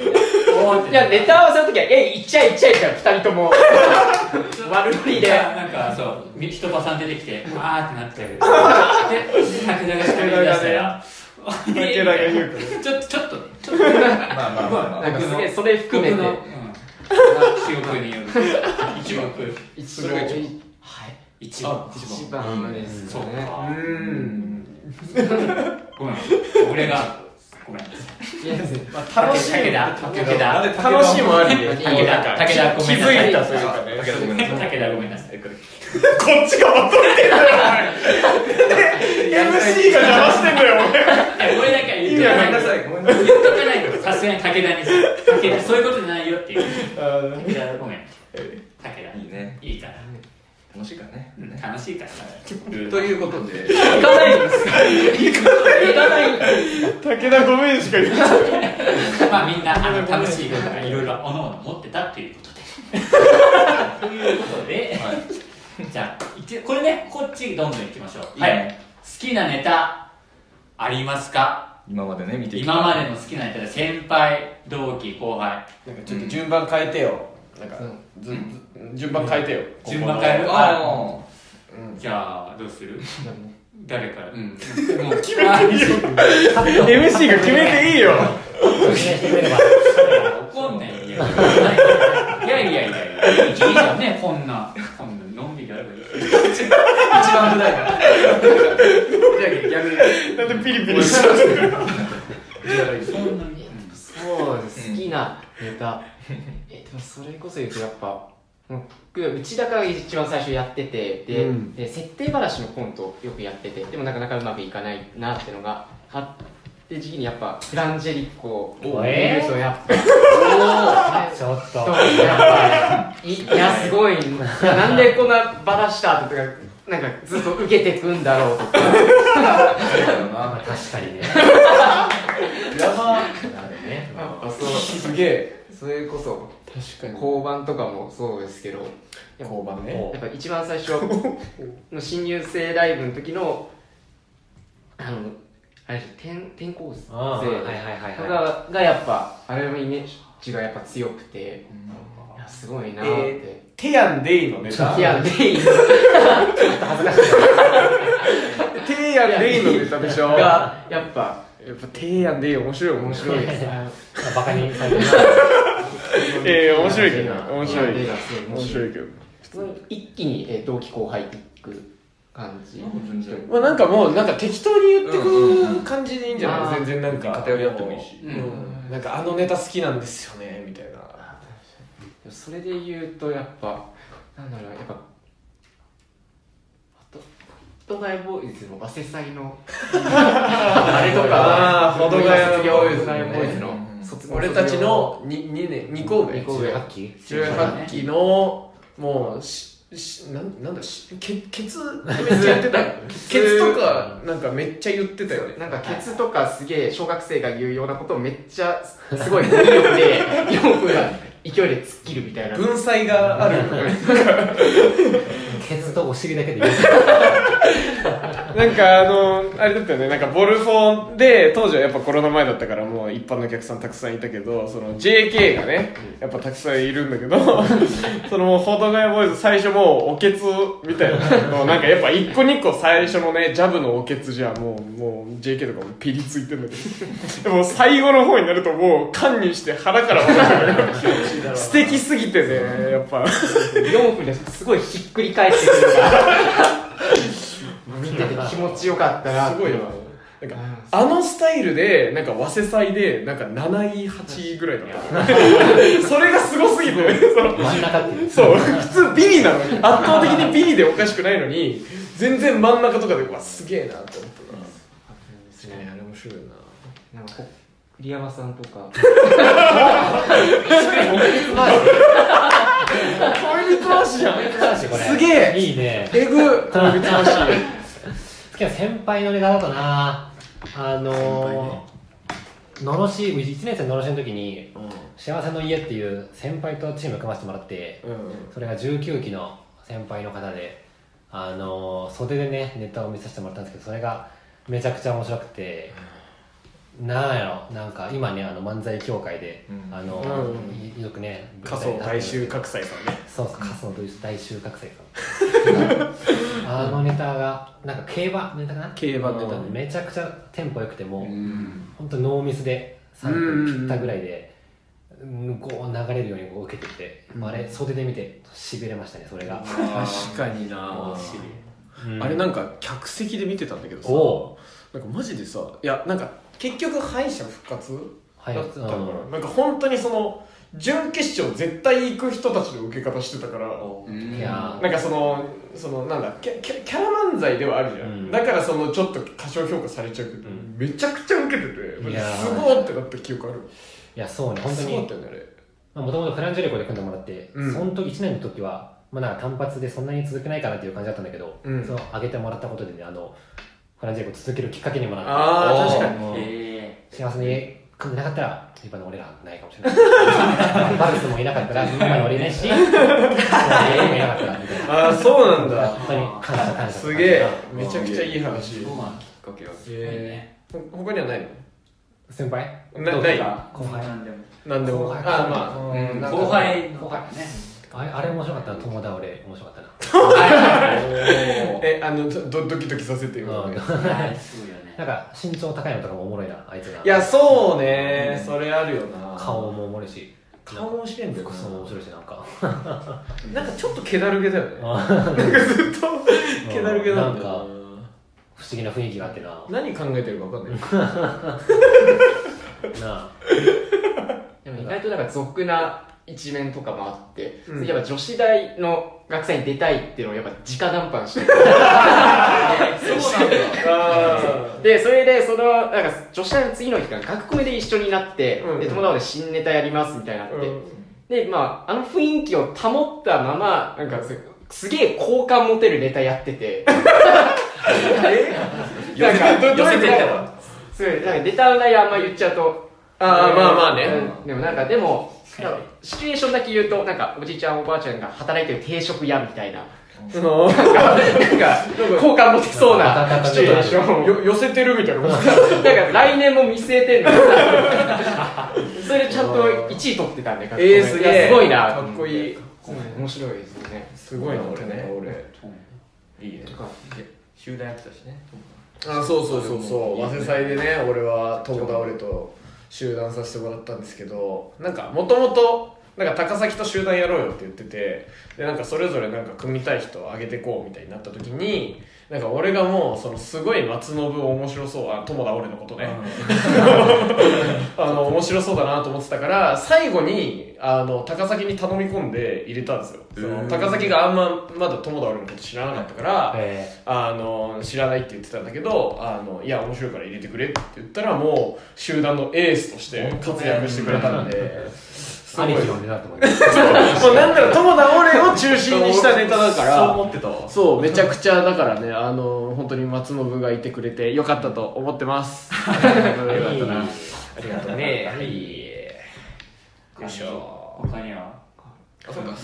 いやネタ合わせの時は「えいっちゃいっちゃい」って二人とも。悪ノリで。
なんかそうみ人ばさん出てきてわーってなってたけどで武田が喋り出したら
武田が言うから。
ちょっとちょっとちょっと。
まあまあまあまあ
なんかすげえそれ含めて。
うん、記憶による。一目。
一
それが一番
はい
一番。
一番です
そう
ね
か
うん。
ごめん。俺が。ごめん
い。や
楽しい
武田武田
楽しいもありで
武田武田ご
気
めんなさい
づいたというかね。
武田ごめんなさい。
武田ごめんなさい。
こっちがまとめてんだよお前 MC が邪魔してんだよお前
いや俺だけは言っとかない
ごめんなさい。ごめんなさい。
言っとかない。とさすがに武田にさ武田そういうことじゃないよっていう。武田ごめん。武田
いいね。
いいから
楽しいからね。
楽しいから。
ということで。
行かないんですか行かない。んです
武田ごめんしか言ってない。
まあみんなあの楽しいことがいろいろおのおの持ってたっていうことで。ということでじゃあ一これねこっちどんどん行きましょう。
いいね。
はい。好きなネタありますか？
今までね見てきた。
今までの好きなネタで先輩同期後輩。
なんかちょっと順番変えてよなんかずず順番変えてよ。
順番変える。
あ
じゃあどうする？誰から？うん。もう
MC が決めていいよ。
お願いしてくれれば
怒んないいやいやいやいやいやいいじゃんねこんなこんなのんびりやればいい。
あ一番危ないから。逆に。
なんでピリピリしちゃう
そんなに
そうです好きなネタ えでもそれこそ言うとやっぱ僕内田が一番最初やっててで,、
うん。
で設定話のコントをよくやっててでもなかなかうまくいかないなってのがあって時期にやっぱフランジェリッコを見
え
るとやっぱ
ちょっと。
やっぱいいやすごい。いやなんでこんなバラした後とかなんかずっと受けてくんだろうとか。
まあ確かにね。
やば
ね。
すげえ
それこそ
確か
交番とかもそうですけど。
交番ね。
も
やっぱ一番最初 の新入生ライブの時のあのあれ転転校生。
あーはいはい
ががやっぱあれのイメージがやっぱ強くて、いやすごいなーって、
テヤンデイのネタ
いやでいい
テヤンデイのネタでしょ。や
がやっぱ
っぱテヤンデイ面白い面
面
白い。
白いです。
バカにされてるな
えー、面白いけど。面白い。
面白い。
けど
普通に一気に、えー同期後輩っていく感じ。
まあなんかもうなんか適当に言ってく感じでいいんじゃない、
うん。
全然なんか。
偏り合ってもいいし。
うん。なんかあのネタ好きなんですよねみたいな。
それで言うとやっぱなんだろうやっぱホットガイボーイズの早稲祭の。あれとかホットガイボーイズの。
うん
卒業。
俺たちの 2, 2年2校目。
二校目
発揮
18期。のもうししなんなんだしケケツめっちゃ言ってた ケツとかなんかめっちゃ言ってたよね。
なんかケツとかすげえ小学生が言うようなことをめっちゃすごい語彙力で4分が勢いで突っ切るみたいな。
文才がある。
ケツとお尻だけで
なんかあのあれだったよね。なんかボルフォンで当時はやっぱコロナ前だったからもう一般のお客さんたくさんいたけどその JK がねやっぱたくさんいるんだけど そのもうフォトガヤボーイズ最初もうおけつみたいな。のなんかやっぱ一個二個最初のねジャブのおけつじゃもうもう JK とかもピリついてんだけど。でも最後の方になるともう堪忍して腹から笑る素敵すぎてねやっぱ。
4分ですごいひっくり返ってくるのが見てて気持ちよかったな
すごいななんかあのスタイルでなんか早稲祭でなんか7位8位ぐらいだった。それがすごすぎて。
真ん中って
そう。普通ビリなのに。圧倒的にビリでおかしくないのに全然真ん中とかでうわすげえなって思ったなあれ面白いな。
なんかこ栗山さんとか。
恋人じゃん。
これ
すげえ。
いいね。
えぐ。恋人回し。
好きな先輩のネタだとな。あのー、のろし1年生ののろしの時に「幸せの家」っていう先輩とチーム組ませてもらって
うん
それが19期の先輩の方であのー、袖でねネタを見させてもらったんですけどそれがめちゃくちゃ面白くてなんやろ。なんか今ねあの漫才協会で、
うん。
あの
う
ーよくね
仮想大衆格差さんね。
そうそう、カスの大収穫祭か。あのネタが、なんか競馬ネタかな？
競馬ネタね。
うん。めちゃくちゃテンポ良くても、
うん。
本当ノーミスで3分切ったぐらいで、うんこう流れるようにこう受けてて、あれ、袖で見て、しびれましたね、それが。
確かにな。
うん。
あれなんか客席で見てたんだけどさ。
お
なんかマジでさいやなんか結局敗者復活？
はい。
だったから、
うん。
なんか本当にその準決勝絶対行く人たちの受け方してたから。
いや
なんかそのそのなんだキャキャキャラ漫才ではあるじゃん、
うん。
だからそのちょっと過小評価されちゃうけど、
ん。
めちゃくちゃ受けてて
いやー。
すごーってなった記憶ある。
いや、そうね、本当
すごかっ
に
た、よねあれ
もともとフランジェレコで組んでもらって、
うん。
その時1年の時は、まあ、なんか単発でそんなに続けないかなっていう感じだったんだけど、
うん。
その上げてもらったことでね、あの、フランジェレコ続けるきっかけにもなって、
あー確か
に。
え
幸せに組んでなかったら今の俺らないかもしれない。バルスもいなかったら 今の俺いないし俺もいなかったらみたいな
ああそうなんだ。
本当に感謝感謝
すげえ。めちゃくちゃいい話。
そうなんきっかけは。
えー、ほ他にはないの？
先輩？
な
どうですか？後輩
なんでも。
なんでも。
後輩
後輩ね
あれあれ面白かったな友倒れ面白かったな。
えあのドドキドキさせてよ、
うん
ね、
はいすごいよね。
なんか身長高いのとかもおもろいなあいつが。
いやそうね。それあるよな。
顔もおもろいし。
顔も面白いんだよ
服装も面白いしなんか。
な なんかちょっと気だるげだよね。
あ
なんかずっと気だるげなんだよ
な。んか不思議な雰囲気があってな。
何考えてるか分かんない
なあ。
でも意外となんか俗な一面とかもあって、
うん。
やっぱ女子大の学祭に出たいっていうのをやっぱ直談判して でそれでそのなんか女子大の次の日から学コメで一緒になって、
うん。
で友達で新ネタやりますみたいになって、
うん。
でまああの雰囲気を保ったままなんかすすげえ好感持てるネタやってて。
寄せてどどういう
なんかネタの内容あんま言っちゃうと。
あーまあまあね。
うん。でもなんかでもなんかシチュエーションだけ言うとなんかおじいちゃんおばあちゃんが働いてる定食屋みたいな。
その
なんか好感持てそうな。
温かみ
人でしょ
よ寄せてるみたいな
なんか来年も見据えてんのそれでちゃんと1位取ってたんで
えー、すげえ。
いやすごいな。
かっこいい。
面白いですよね。
すごいな俺ね。俺
いいね。集団やってたしね
あそうそうそうそう。
いいね。
早稲祭でね俺は友田俺と集団させてもらったんですけどなんかもともとなんか高崎と集団やろうよって言っててでなんかそれぞれなんか組みたい人を上げてこうみたいになった時になんか俺がもうそのすごい松信面白そうあ友田俺のことね、あの面白そうだなと思ってたから最後にあの高崎に頼み込んで入れたんですよ。その
うん
高崎があんままだ友田俺のこと知らなかったから、
え
あの知らないって言ってたんだけどあのいや面白いから入れてくれって言ったらもう集団のエースとして活躍してくれたんで
兄貴のネタだと思います。
もうなんなら友田俺を中心にしたネタだか
そう
ら
思ってたわ。
そうめちゃくちゃだからねあの本当に松信がいてくれてよかったと思ってます。よかったなありがとうね。はい。よいしょ。
他には？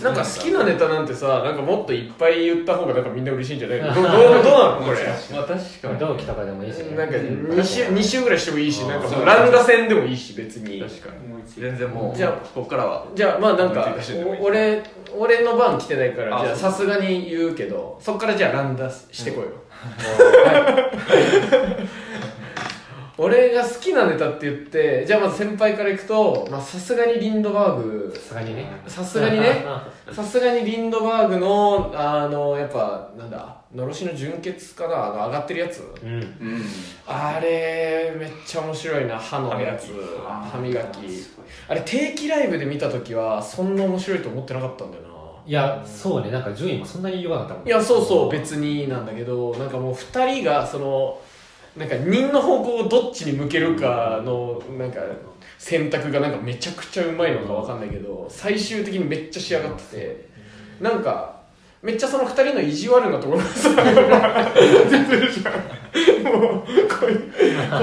なんか好きなネタなんてさなんかもっといっぱい言った方がなんかみんな嬉しいんじゃない？の どうどうどうなの？これ。
まあ確かに。
同期とかでもいいしね。
なんか2週二週ぐらいしてもいいしなんかも
そうう
ランダ戦でもいいし別に。
確かに。全然もう
じゃあ
ここからは。
じゃあまあなんか俺俺の番来てないからじゃあさすがに言うけどそっからじゃあランダしてこいよ、俺が好きなネタって言ってじゃあまず先輩からいくとまあさすがにリンドバーグ
さすがにね。
さすがにね。さすがにリンドバーグのあのやっぱなんだのろしの純潔かなあの上がってるやつ。
うん。
うん
あれめっちゃ面白いな歯のやつ。歯磨き。あれ定期ライブで見た時はそんな面白いと思ってなかったんだよな。い
やそうね。なんか順位もそんなに弱かったもん
いやそうそう。別になんだけどなんかもう2人がそのなんか人の方向をどっちに向けるかのなんか選択がなんかめちゃくちゃうまいのかわかんないけど最終的にめっちゃ仕上がっててなんかめっちゃその2人の意地悪なところがさ出てるじゃん。もうこ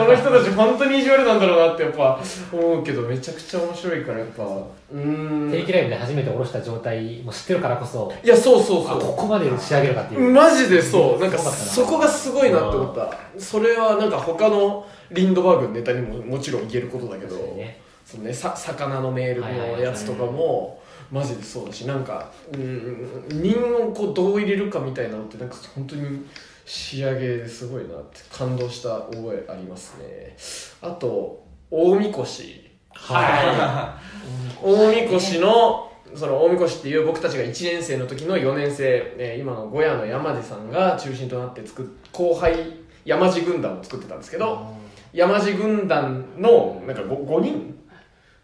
の人たち本当に意地悪なんだろうなってやっぱ思うけどめちゃくちゃ面白いからやっぱ。うーん。
定期ライブで初めて下ろした状態も知ってるからこそ。
いやそうそうそう。
あここまで仕上げるかっていう。
マジでそう。なんかそこがすごいなって思った。それはなんか他のリンドバーグのネタにももちろん言えることだけど。
ね。
そのねさ魚のメールのやつとかもマジでそうだしなんかうん人をこうどう入れるかみたいなのってなんか本当に仕上げですごいなって感動した覚えありますね。あと大みこし。
は
大みこしのその大みこしっていう僕たちが1年生の時の4年生、えー今の小屋の山地さんが中心となって作っ後輩山地軍団を作ってたんですけど山地軍団のなんか 5, 5人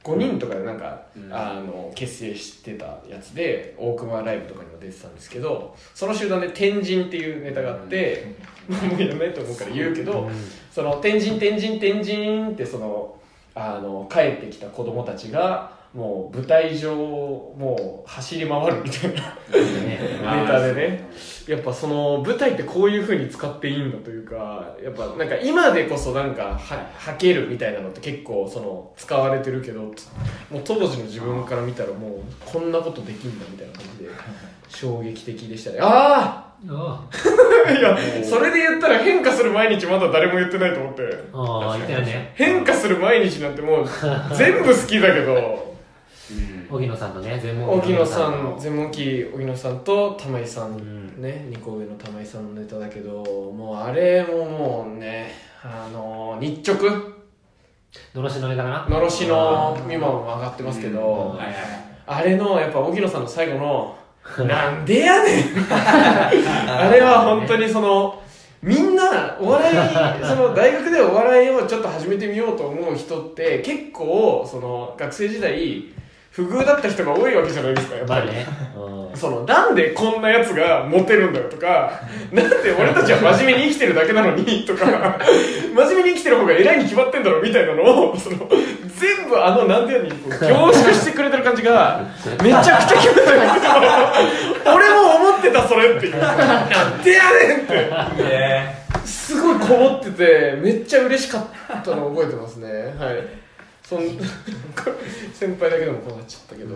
5人とかでなんか、あの結成してたやつで大熊ライブとかにも出てたんですけどその集団で「天神」っていうネタがあって、もうやめと思うから言うけど、その天神天神天神ってそのあの帰ってきた子供たちがもう舞台上をもう走り回るみたいな。ネタでね。やっぱその舞台ってこういう風に使っていいんだというかやっぱなんか今でこそなんかははけるみたいなのって結構その使われてるけどもう当時の自分から見たらもうこんなことできんだみたいな感じで 衝撃的でしたね。あ
あ
あいやそれで言ったら変化する毎日まだ誰も言ってないと思って。
ああ言ってたね。
変化する毎日なんてもう全部好きだけど
荻野さんのね全問
荻野さん
の
全問キー荻野さんと玉井さん、
ん。
ね2個上の玉井さんのネタだけどもうあれももうねあの日直。
のろしのネタかな。
のろしの今も上がってますけど、あれのやっぱ荻野さんの最後の「なんでやねん」あれは本当にそのみんなお笑い その大学でお笑いをちょっと始めてみようと思う人って結構その学生時代不遇だった人が多いわけじゃないですかやっぱり、
まあね。うん。
そのなんでこんなやつがモテるんだよとか なんで俺たちは真面目に生きてるだけなのにとか真面目に生きてる方が偉いに決まってんだろみたいなのをその全部あのなんでやにこう凝縮してくれてる感じがめちゃくちゃ気持ち悪い。俺も思ってたそれっていう。なんでやねんって。
ね。
すごいこもっててめっちゃ嬉しかったのを覚えてますね。はいそん 先輩だけでもこうなっちゃったけど、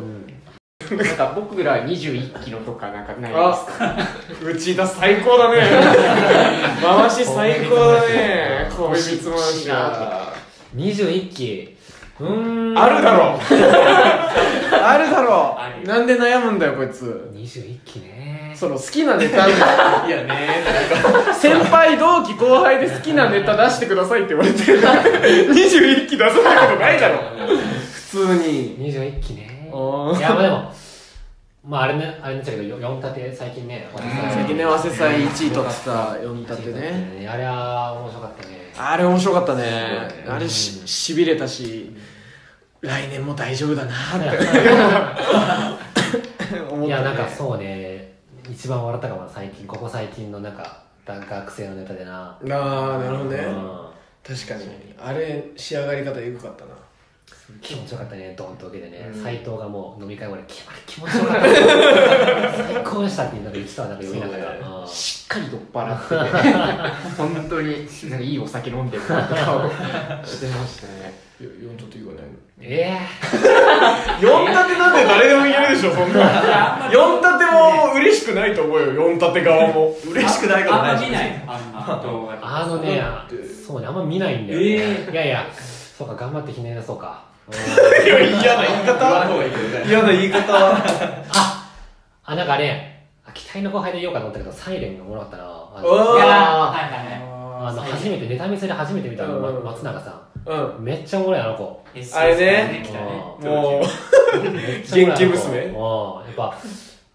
なんか僕ら21期のとかなんかないですか？
内田最高だね。回し最高だね。恋蜜回しだ
21期うーん。
あるだろう。あるだろう。なんで悩むんだよこいつ。
21期ね。
その好きなネタいやねなんか。先輩同期後輩で好きなネタ出してくださいって言われて21 期出さないことないだろ。普通に。
21期ね。いやまあでもまああれねあれになっちゃうけど4立て最近ね。
最近ね早稲祭1位取ってた4立てね。
あれは面白かったね。
あれ面白かったね。
うん。
あれししびれたし来年も大丈夫だなって。思ったね
いやなんかそうね。一番笑ったかもな最近ここ最近のなんか学生のネタでな。
ああなるほどね。
うん。
確かに。あれ仕上がり方エグかったな
気持ちよかったねドンと受けてね。
うん。
斎、藤がもう飲み会後に気気持ちよかった。最高でしたってなんか言ってたわなんか読みながら、
しっかり酔っ払って。て本当になんかいいお酒飲んでるなって顔してましたね。
4立て言わないの？
え
4立 てなんて誰でも言えるでしょそんな。4立ても嬉しくないと思うよ4立て側も。嬉しくない。ことない。し
あんま見ない。あ
のねそうねあんま見ないんだよね、
え
いやいやそうか頑張ってひねり出そうか。
嫌な言い方？嫌な言い方
ああなんかねあ期待の後輩で言おうかと思ったけどサイレンがおもろかったなあの
いやはいはいはい。
あの初めてネタ見せで初めて見たの、ま
うん。
松永さ
うん。
んめっちゃおもろいあの子。
あれね。も
めっちゃおもろいあの子。
元気娘。
うん。やっぱ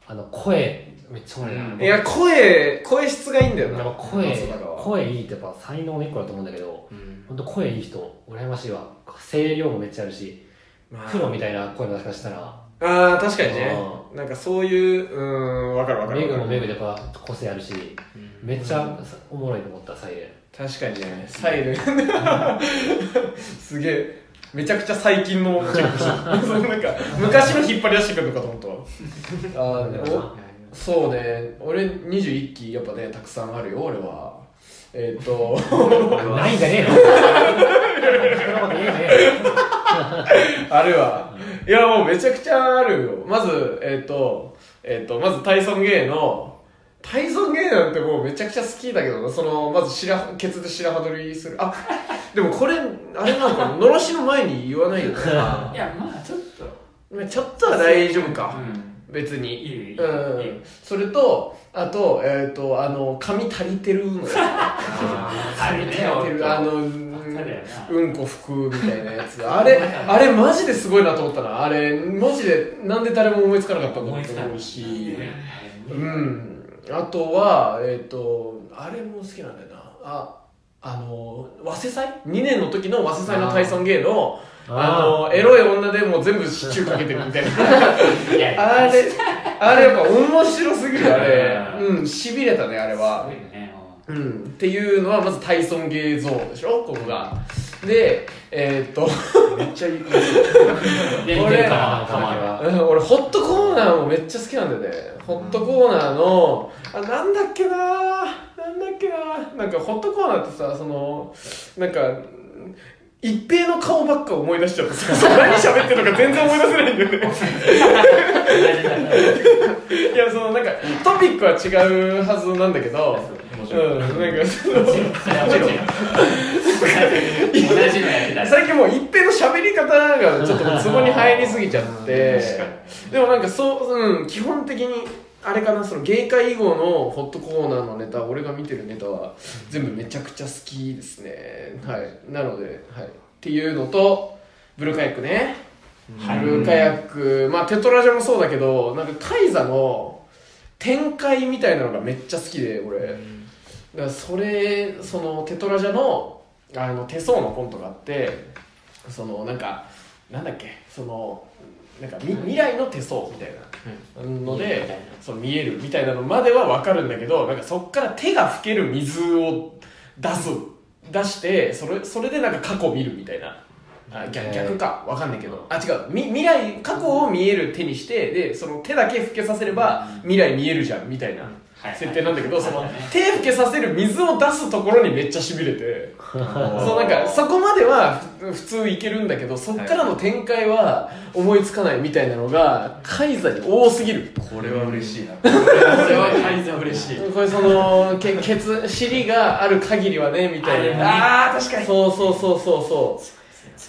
あの声めっちゃおもろいな、
うん。
ういや声声質がいいんだよな。
やっぱ声声いいってやっぱ才能の一個だと思うんだけど本当声いい人羨ましいわ。声量もめっちゃあるし
まあ。
プロみたいな声の出し方したら。
ああ確かにね。なんかそういううーんわかるわかる。
メグもメグでやっぱ個性あるしめっちゃおもろいと思ったサイレン。
確かにね。サイレン。すげえ。めちゃくちゃ最近のチェックしてるそのなんか昔の引っ張り出してくるのかと思ったわ。あーおそうね。俺21期やっぱねたくさんあるよ俺はえーっと
ないんじゃねえのそんなこと言えねえよ。
あるわ。いやもうめちゃくちゃあるよ。まずえーっとえーっとまずタイソンゲーのタイソンゲーなんてもうめちゃくちゃ好きだけどな。そのまず白ケツで白羽取りする。あでもこれあれなんか のろしの前に言わないよね
いやまあちょっと。
まあちょっとは大丈夫か、
うん
別に。
いいよいい
うん。
よいいよ
それとあとえっ、とあの髪足りてるのよ。
あれね
足りてるあのうんこ拭くみたいなやつ。あれあれマジですごいなと思ったな。あれマジでなんで誰も思いつかなかったんだろうと思うしうん。あとはえっ、とあれも好きなんだよな。ああの早稲祭 ?2 年の時の早稲祭のタイソンゲーのあのエロい女でもう全部シチューかけてるみたいなあれ、あれやっぱ面白すぎる、あれ。
う
うん、痺れたね、あれ
す
は
ね
うん。っていうのは、まずタイソンゲーゾーンでしょ、ここが。で、えーっと、めっちゃ言う。
で
俺俺、ホットコーナーもめっちゃ好きなんだよね。ホットコーナーの、あ、なんだっけななんだっけななんか、ホットコーナーってさ、その、なんか、一平の顔ばっか思い出しちゃってさ、何喋ってるのか全然思い出せないんだよね。いや、そのなんか、トピックは違うはずなんだけど、うん、なんか、最近もう一平の喋り方がちょっとツボに入りすぎちゃって、でもなんかそう、うん、基本的に、あれかな、その芸会以後のホットコーナーのネタ、俺が見てるネタは全部めちゃくちゃ好きですね。はい。なので、はい。っていうのと、ブルーカヤックね。ブルーカヤック、まあテトラジャもそうだけど、なんかカイザの展開みたいなのがめっちゃ好きで、俺。だからそれ、そのテトラジャのあの手相のコントがあって、そのなんか、なんだっけ、その、なんかみ未来の手相みたいなので、その見えるみたいなのまでは分かるんだけど、なんかそっから手が拭ける水を出す、出して、それそれでなんか過去見るみたいな。あ逆逆か。分かんないけど。あ違う。み未来過去を見える手にしてでその手だけ拭けさせれば未来見えるじゃんみたいな。
はい
設定なんだけど、その
はい
手拭けさせる水を出すところにめっちゃしびれて。そうなんかそこまではふ普通いけるんだけどそっからの展開は思いつかないみたいなのがカイザに多すぎる。
これは嬉しいな。
これはカイザ嬉しい。これそのけケツ尻がある限りはねみたいな。
あー確かに。
そうそうそうそうそう。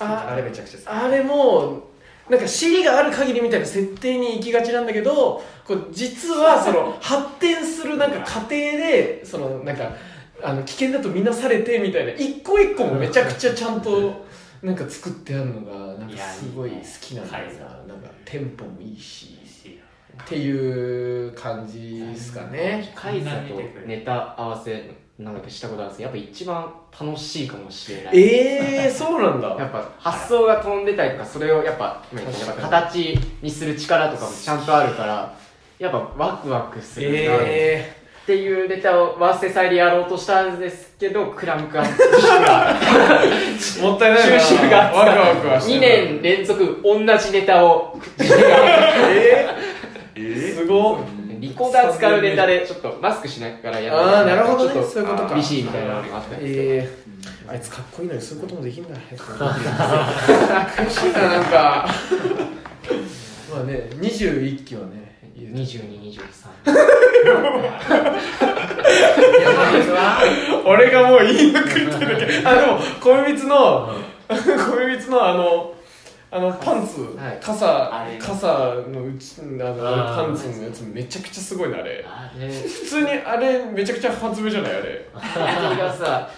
あ
あれめちゃくちゃ
あれもなんか尻がある限りみたいな設定に行きがちなんだけどこう実はその発展するなんか過程でそのなんかあの危険だとみなされてみたいな一個一個もめちゃくちゃちゃんとなんか作ってあるのがなんかすごい好きなんだよな。なんかテンポもいいし。っていう感じですかね。
カイザとネタ合わせなんだっけしたことあるんですけどやっぱ一番楽しいかもしれない。
ええー、そうなんだ。
やっぱ発想が飛んでたりとかそれをやっぱ形にする力とかもちゃんとあるからやっぱワクワクするな
え
っていうネタをワーステサイでやろうとしたんですけどクラムカン
もったいないな。
収集が
ワクワクはして
2年連続同じネタを。
え
え
ー、すごっ
リコーダー使うネタでちょっとマスクしながらやる
あーなるほどね。
ちょっと
そういうことか。
厳しいみたいなのがあったんですけど
えー、あいつかっこいいのにそういうこともできんだ悔しいななんか。まあね21期はね
2223
俺がもう言いまくってるだけあでも米光の 米光のあのあのパンツ、
はい。
傘。傘のうちあのパンツのやつめちゃくちゃすごいなあれ。普通にあれめちゃくちゃ発明じゃないあれ。
パンティがさ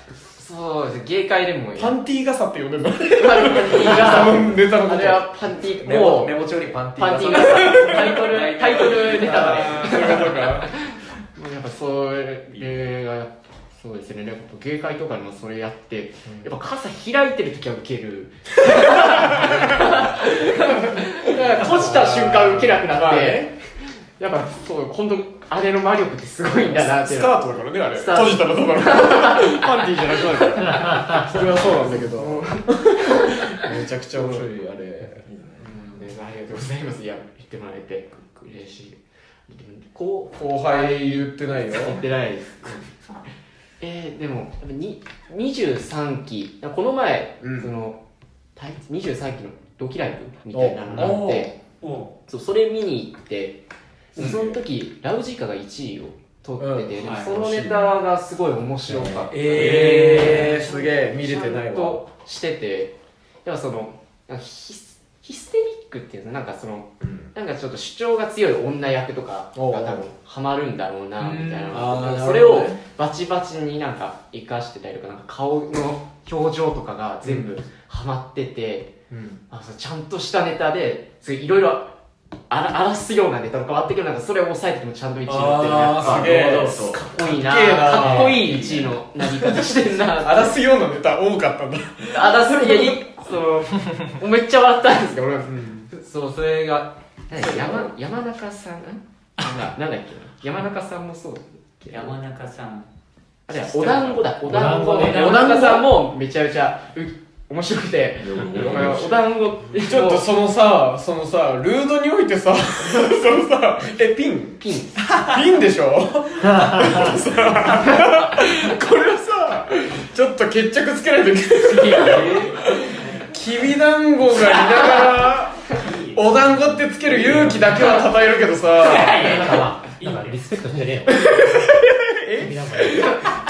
そうです芸会でも
パンティー傘って呼んでるの
パンティが
あのネタの
あれはパンティ
メ
もう。
モメモ帳にパンティ
パンティ
が
がさタイトルタイトルネタだね。
そういうことか。
やっぱそれがそうですね。やっぱ芸会とかでもそれやって、やっぱ傘開いてる時はウケる。閉じた瞬間ウケなくなって、やっぱそう本当あれの魔力ってすごいんだなって。
スカートだからねあれ。閉じたらだからパンティーじゃなくなるそれはそうなんだけど。めちゃくちゃ面白い。あれ。
ありがとうございます。いや言ってもらえて。嬉しい。こう
後輩言ってないよ。
言ってないですえー、でもに23期この前、
うん。
そのた23期の同期ライブみたいなのがあ
お
って
お
そうそれ見に行ってその時ラウジカが1位を取ってて、
うん。
はい。
そのネタがすごい面白かった。
えー、すげえ見れてない
ちゃん
わ
としててやっぱそのなんかヒステリックっていうのなんかそのなんかちょっと主張が強い女役とかが多分ハマるんだろうなみたいな。それをバチバチになんか生かしてたりとかなんか顔の表情とかが全部ハマってて、
うん。
あそうちゃんとしたネタですごいいろいろあら荒らすようなネタとかあってけどなんかそれを抑えててもちゃんと1位になってる。なかっこいいな。
かっ
こいい1位のなり方してんな
荒らすようなネタ多かったんだ。
あだすいやそのめっちゃ笑ったんですけど俺は、そうそれが何山山中さん？んなんだなんだっけ山中さんもそう
山中さん。
あれはお団子だ。お団子
お団子ね。
山中さんもめちゃめちゃう面白くて。お団子
ちょっとそのさそのさルードにおいてさ そのさえピン？
ピン。
ピンでしょ？さ これはさちょっと決着つけないといけないきびだんごがいながらお団子ってつける勇気だけは称えるけどさ。
なんかリスペクトしてね
え
えよ。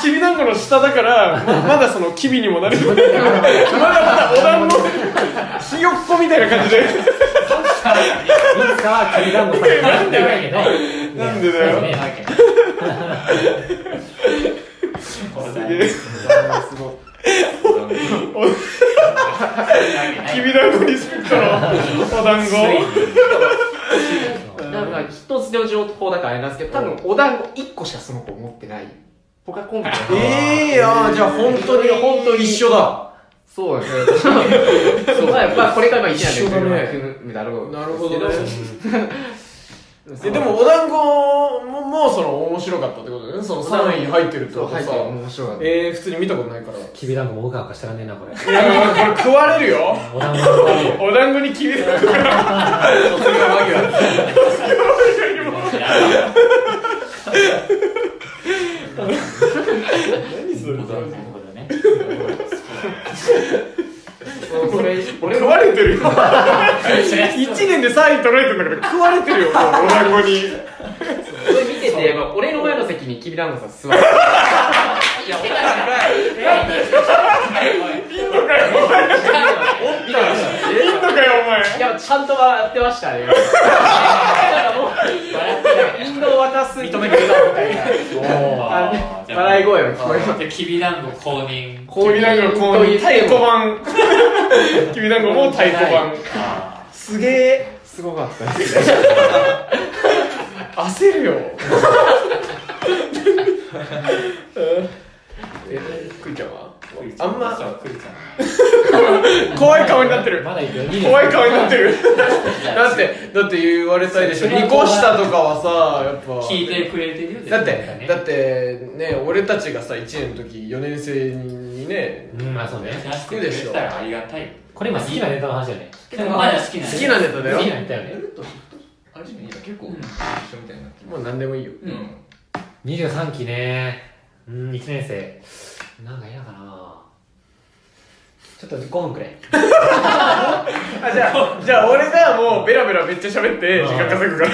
きびだんごの下だからままだそのきびにもなれる。まだまだお団子。ひよっこみたいな感じで。
いつか？はきびだんごさんになるんだけ。ど
なんでだよ。
ね
すげえ
すごい。
きびだんごリスペクトのお団子。
なんか一つの情報だからあれなんですけど多分お団子1個しかその子持ってない。他コンビ
ええあーじゃあ本当に本当に一緒だ。
そうですねそう。まあまあこれからまあ1年
一緒だね。
だろう
なるほどねえでもお団子ももうその面白かったってことだよね？その3位に入ってるってこと？さ
面白かった。
えー、普通に見たことないから。い
きびだんごもうかうかしてらんねえなこれ。
やこれ食われるよ。
お団子の
お団子にきびだんごが
卒業間際
何それ
それ
俺食われてるよ。1年で3位取られてるんだから食われてるよもうお団子に。
それ見てて、まあ俺の前の席にきびだんごさん座っていや、おかし
いいのかよお前。
いや、ちゃんと笑ってましたね。かもう、インドを渡す。認めてくれたみたいな。笑い声が聞こえます。
できびだんご公認。
きびだんごこう太鼓判きびだんごも太鼓判。
あ
すげえ
すごかった。
焦るよ。えくいちゃんは？
ー
あんま 怖い顔になってる。
まだいくよ。2
怖い顔になってる。だってだって言われたいでしょ。2個下とかはさやっぱ。
聞いてくれてるよ
だってだってね俺たちがさ1年の時4年生にね
うんまあそうね。
出してくれたらありがたい。
これ今好きなネタの話だよね
でもまだ好きな
好きなネタだよ。
好きなネタよね。
あれじゃない？結構一緒みたいにな
もう何でもいいよ。
うん。
23期ね。うん1年生なんか嫌かな。ちょっと5分くれ。
あじゃあじゃあ俺がもうベラベラめっちゃ喋って時間稼ぐから。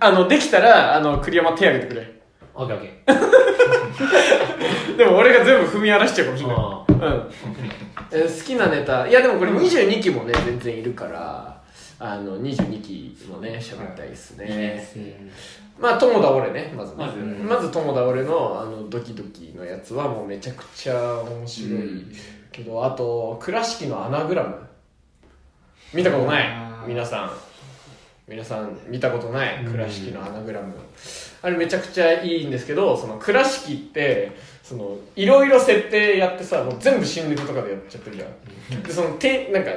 あのできたらあの栗山手挙げてくれ。
オッケーオッケ
でも俺が全部踏み荒らしちゃうかもしれない。
ー
うん、えー好きなネタ。いやでもこれ22期もね全然いるからあの22期もね喋りたいですね、
いいね
まあ友田俺ねまずね。
まず
まず友田俺のあのドキドキのやつはもうめちゃくちゃ面白い。けど、あと倉敷のアナグラム。見たことない皆さん。皆さん見たことない
うん。
倉敷のアナグラム、あれめちゃくちゃいいんですけどその倉敷ってそのいろいろ設定やってさもう全部新ネタとかでやっちゃってるじゃん。でそのてなんか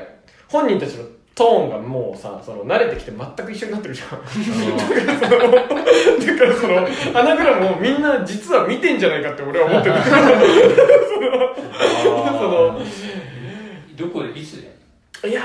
本人たちのトーンがもうさその慣れてきて全く一緒になってるじゃん。だからそのアナグラムをみんな実は見てんじゃないかって俺は思ってる。その
どこでいつで
いや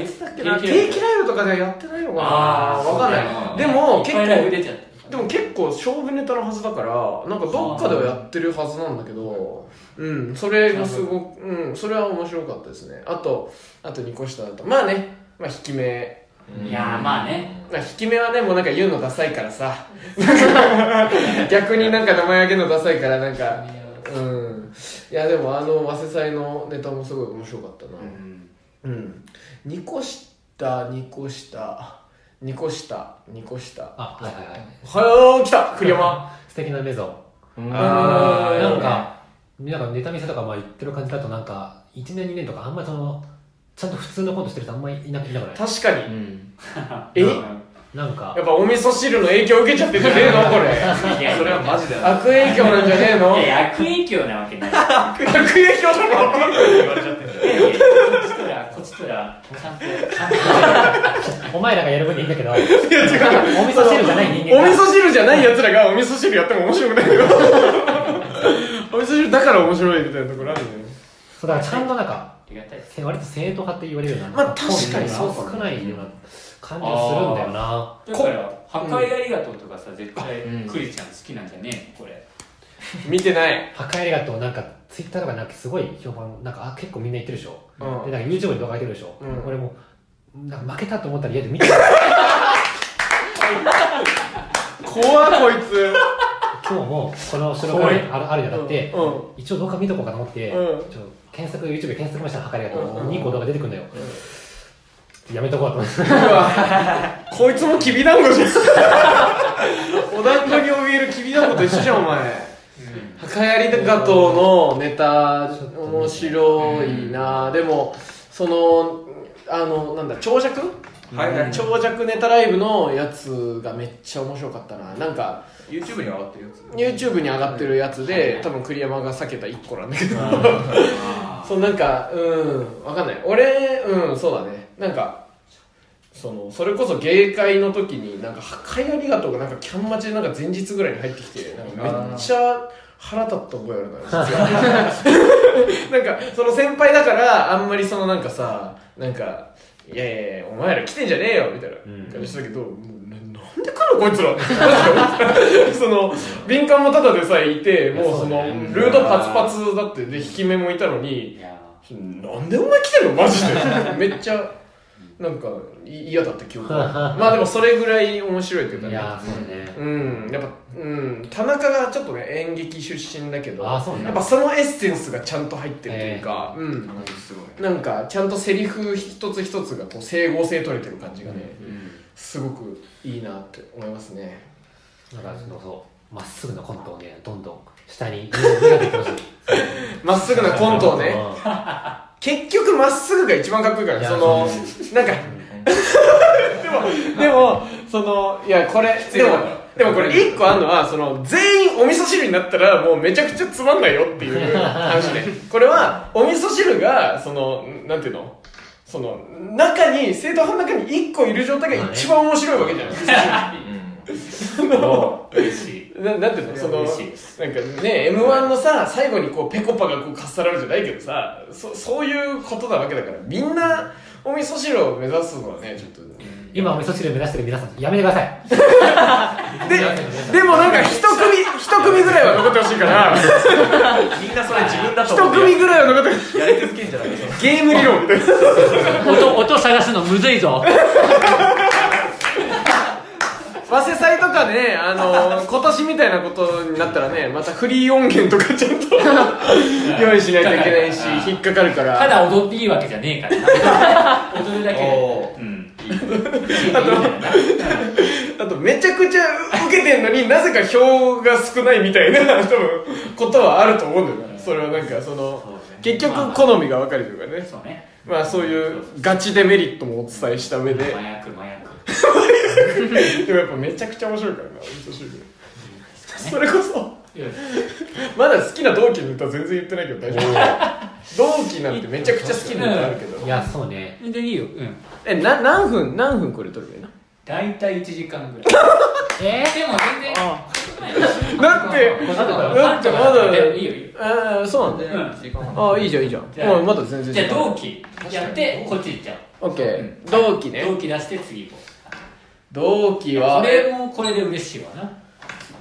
いつだっけな
定期ライブ
とかではやってないのかな。わかんない。でも結構
出ちゃった
でも結構勝負ネタのはずだからなんかどっかではやってるはずなんだけどうんそれがすごくうんそれは面白かったですね。あとあと2個下だとまあねまあ引き目。
いやーまあね。
まあ引き目はねもうなんか言うのダサいからさ。逆になんか名前あげるのダサいからなんか。うん。いやでもあの早稲祭のネタもすごい面白かったな。うん。2個下2個下。2個下2個下。
あはいはいはい。
はよー来た！栗山。
素敵なメゾ。ン
あー
なんかなんかネタ見せとかまあ言ってる感じだとなんか1年2年とかあんまりそのちゃんと普通のことしてる人あんまりいなくいなくない
確かに。
うん。
え？
うん
なんか。
やっぱお味噌汁の影響受けちゃってんじゃねえのこれ。
いや
それはマジであ
悪影響なんじゃねえの？
いや悪影響なわけない。
悪影響だろ
言われちゃってる。
こっちとらこっちとら
お前らがやる分にいいんだけど。
いや違う
お味噌汁じゃない人間が
お味噌汁じゃない奴ら。がお味噌汁やっても面白くないよ。お味噌汁だから面白いみたいなところあるね。
そうだからちゃんとなんか
ありがたいです
割と正統派って言われるような
まあ確かにそう
少ないような感じがするんだよな。
だから「破壊ありがとう」とかさ絶対
うん
クリちゃん好きなんじゃねえの？これ。
見てない。
破壊ありがとうなんかツイッターとかなんかすごい評判なんかあ結構みんな言ってるでしょ？
うん。
でなんか YouTube に動画上げてるでしょ、
うん。
俺もなんか負けたと思ったら家で見て
怖いこいつ。
今日もこの収録あるあるにあたって、
うん。うん。
一応動画見とこうかと思って、
うん。
ちょ検索 YouTube で検索しました破壊ありがとう、
うんうん
2個動画出てくるのよ、やめとこうと思って。
こいつもきびだんごじゃん。お団子に怯えるきびだんごと一緒じゃんお前。破壊ありがとうのネタ面白いな。でもそのあのなんだ長尺？
はいはい。
長尺ネタライブのやつがめっちゃ面白かったな。なんか
YouTube に上がってるやつ。
YouTube に上がってるやつで多分栗山が避けた1個なんだけど。
あ
そうなんかうんわかんない。俺うんそうだね。なんかそのそれこそ芸会の時になんか破壊ありがとうがなんかキャンマチでなんか前日ぐらいに入ってきてなんかめっちゃ腹立った覚えあるな実はなんかその先輩だからあんまりそのなんかさなんかいやいやいやお前ら来てんじゃねえよみたいな感じしたけど、もうななんなんでかなこいつら。その敏感もただでさえいてもうそのルードパツパツだってで引き目もいたのになんでお前来てんの？マジで。めっちゃなんかい嫌だった記憶が。まあでもそれぐらい面白いっていうかね。
いやそうね。
うん。やっぱうん。田中がちょっとね演劇出身だけどやっぱそのエッセンスがちゃんと入ってるというか、うん。
すごい。
なんかちゃんとセリフ一つ一つがこう整合性取れてる感じがね、すごくいいなって思いますね。
だからそのそうまっすぐなコントをねどんどん下に
まっすぐなコントをね
うん。
結局まっすぐが一番かっこいいからそのなんか でもでもそのいやこれでもでもこれ一個あるのはその全員お味噌汁になったらもうめちゃくちゃつまんないよっていう話で。これはお味噌汁がそのなんていうの？その中に生徒派の中に1個いる状態が一番面白いわけじゃないですか
嬉しい。
ななんていうの？そのなんかね m 1のさ最後にこうペコパがこうかっさらうじゃないけどさそそういうことなわけだからみんなお味噌汁を目指すのはねちょっと
今お味噌汁目指してる皆さんやめてください。
ででもなんか一組一組ぐらいは残ってほしいから。
みんなそれ自分だと
一
思って
組ぐらいは残ってほしい。
やり続けんじゃないですか
ゲーム理論。
音音探すのむずいぞ。
早稲祭とかねあの今年みたいなことになったらねまたフリー音源とかちゃんと。用意しないといけないし引っかかるから。
ただ踊っていいわけじゃねえから。な 踊るだけ
お
でうん
あとめちゃくちゃ受けてんのになぜか票が少ないみたいな多分ことはあると思うんだよね。それはなんかその結局好みが分かるというかね。
そうね。
まあそういうガチデメリットもお伝えした上で。
麻薬麻薬。
でもやっぱめちゃくちゃ面白いからなお味噌汁それこそ まだ好きな同期の歌全然言ってないけど大丈夫。同期なんてめちゃくちゃ好きな歌あるけど。
いやそうね。
全然いいよ。うん。
えな何分何分これ撮るべな
大体1時間ぐらい。えー、でも全然。
だってだってまだ
いいよ。いいよ
ああそうなんだ。
うん。
時間
ああいいじゃんいいじゃん。
じゃ
まだ全然
じゃあ同期やってこっち行っちゃ
オッケー同期ね。
同期出して次行こ
同期
う
は
これもこれで嬉しいわな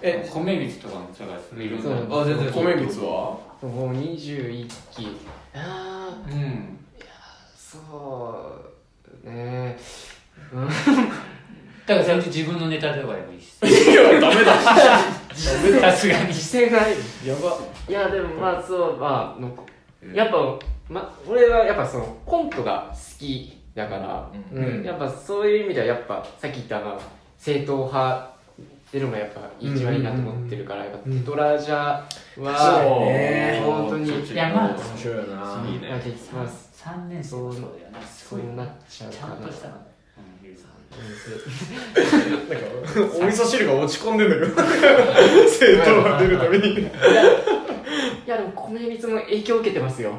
え
米光とかも探すいろんな。
そうあ全然
米光は？
もう21期。ああ
うん。
そうね。うん
だから全然自分のネタとかでもいいし
いやダメだ。
さすがに。
やば。
いやでもまあそうまあのやっぱ、ま、俺はやっぱそのコントが好きだから、
うん。
やっぱそういう意味ではやっぱさっき言ったあの正統派っていうのがやっぱ一番いいなと思ってるから、やっぱテトラジャは、
そうね。
本当に
いやまあ
面白いよな。い
いね。
やできます。
3年生もそうだよなすごい
そうなっちゃう
ち
かな。
ゃんとしたの
なんかお味噌汁が落ち込んでんだけど生徒が出るために。
いやでも米光も影響を受けてますよ。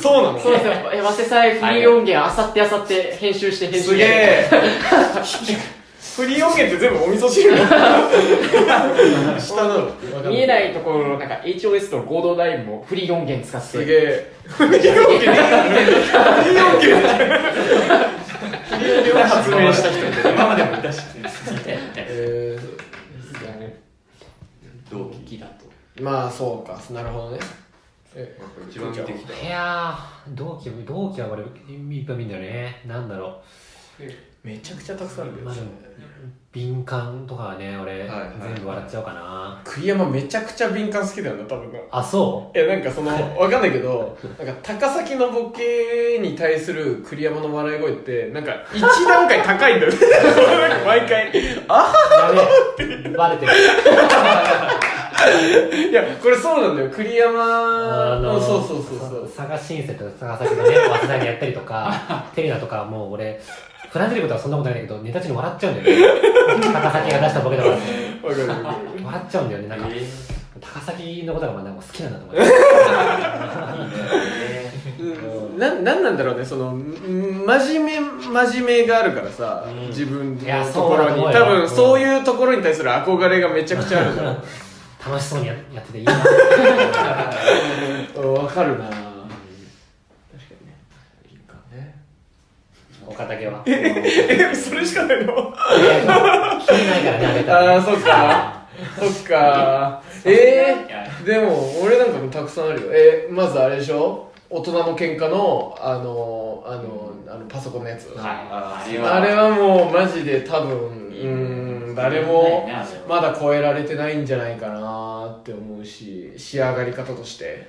そうなの？
そうですよえ早稲祭フリー音源あさってあさって編集して編集して。
すげえ フリー音源って全部お味噌汁。の 下なの
見えないいところのなんか HOS と合同ライブもフリー音源使って。
すげえフリー音源。フリー音源。で発明した人
今までもいたし
え
同
同期だと
ー、まあそうかなるほどねえ
一番見てきた
いやー同期同期は俺いっぱい見んだよねなんだろ
めちゃくちゃたくさんあるけど
うま敏感とかはね俺、
はいはい
全部笑っちゃうかな。
栗山めちゃくちゃ敏感好きだよな多分。な
あそ
いやなんかその わかんないけどなんか高崎のボケに対する栗山の笑い声ってなんか一段階高いんだよね。なんか毎回あ
うやべえ。バレてる。
いやこれそうなんだよ。栗山
あの
そうそうそうそう。
佐賀新設と佐賀崎がね早稲田にやったりとかテレナとかもう俺フランジリことはそんなことないんだけどネタ中に笑っちゃうんだよね。高崎が出したボケとかね
わかるわかる。
笑っちゃうんだよね。なんか、高崎のことがまあなんか好きなんだと思う
うんななんなんだろうね。そのん真面目真面目があるからさ、
うん。
自分のところに。多分そういうところに対する憧れがめちゃくちゃあるじゃん。
楽しそうにややってていいな。
うん。わかるな確かにね
岡竹は。
えそれしかないの？
いないからねあげたら
ああそっか。そっか。えー、でも俺なんかもたくさんあるよ。えー、まずあれでしょ？大人の喧嘩のあのあのあのパソコンのやつ、
はい。
あ
あれは。
あれはもうマジで多分うん誰もまだ超えられてないんじゃないかなって思うし仕上がり方として。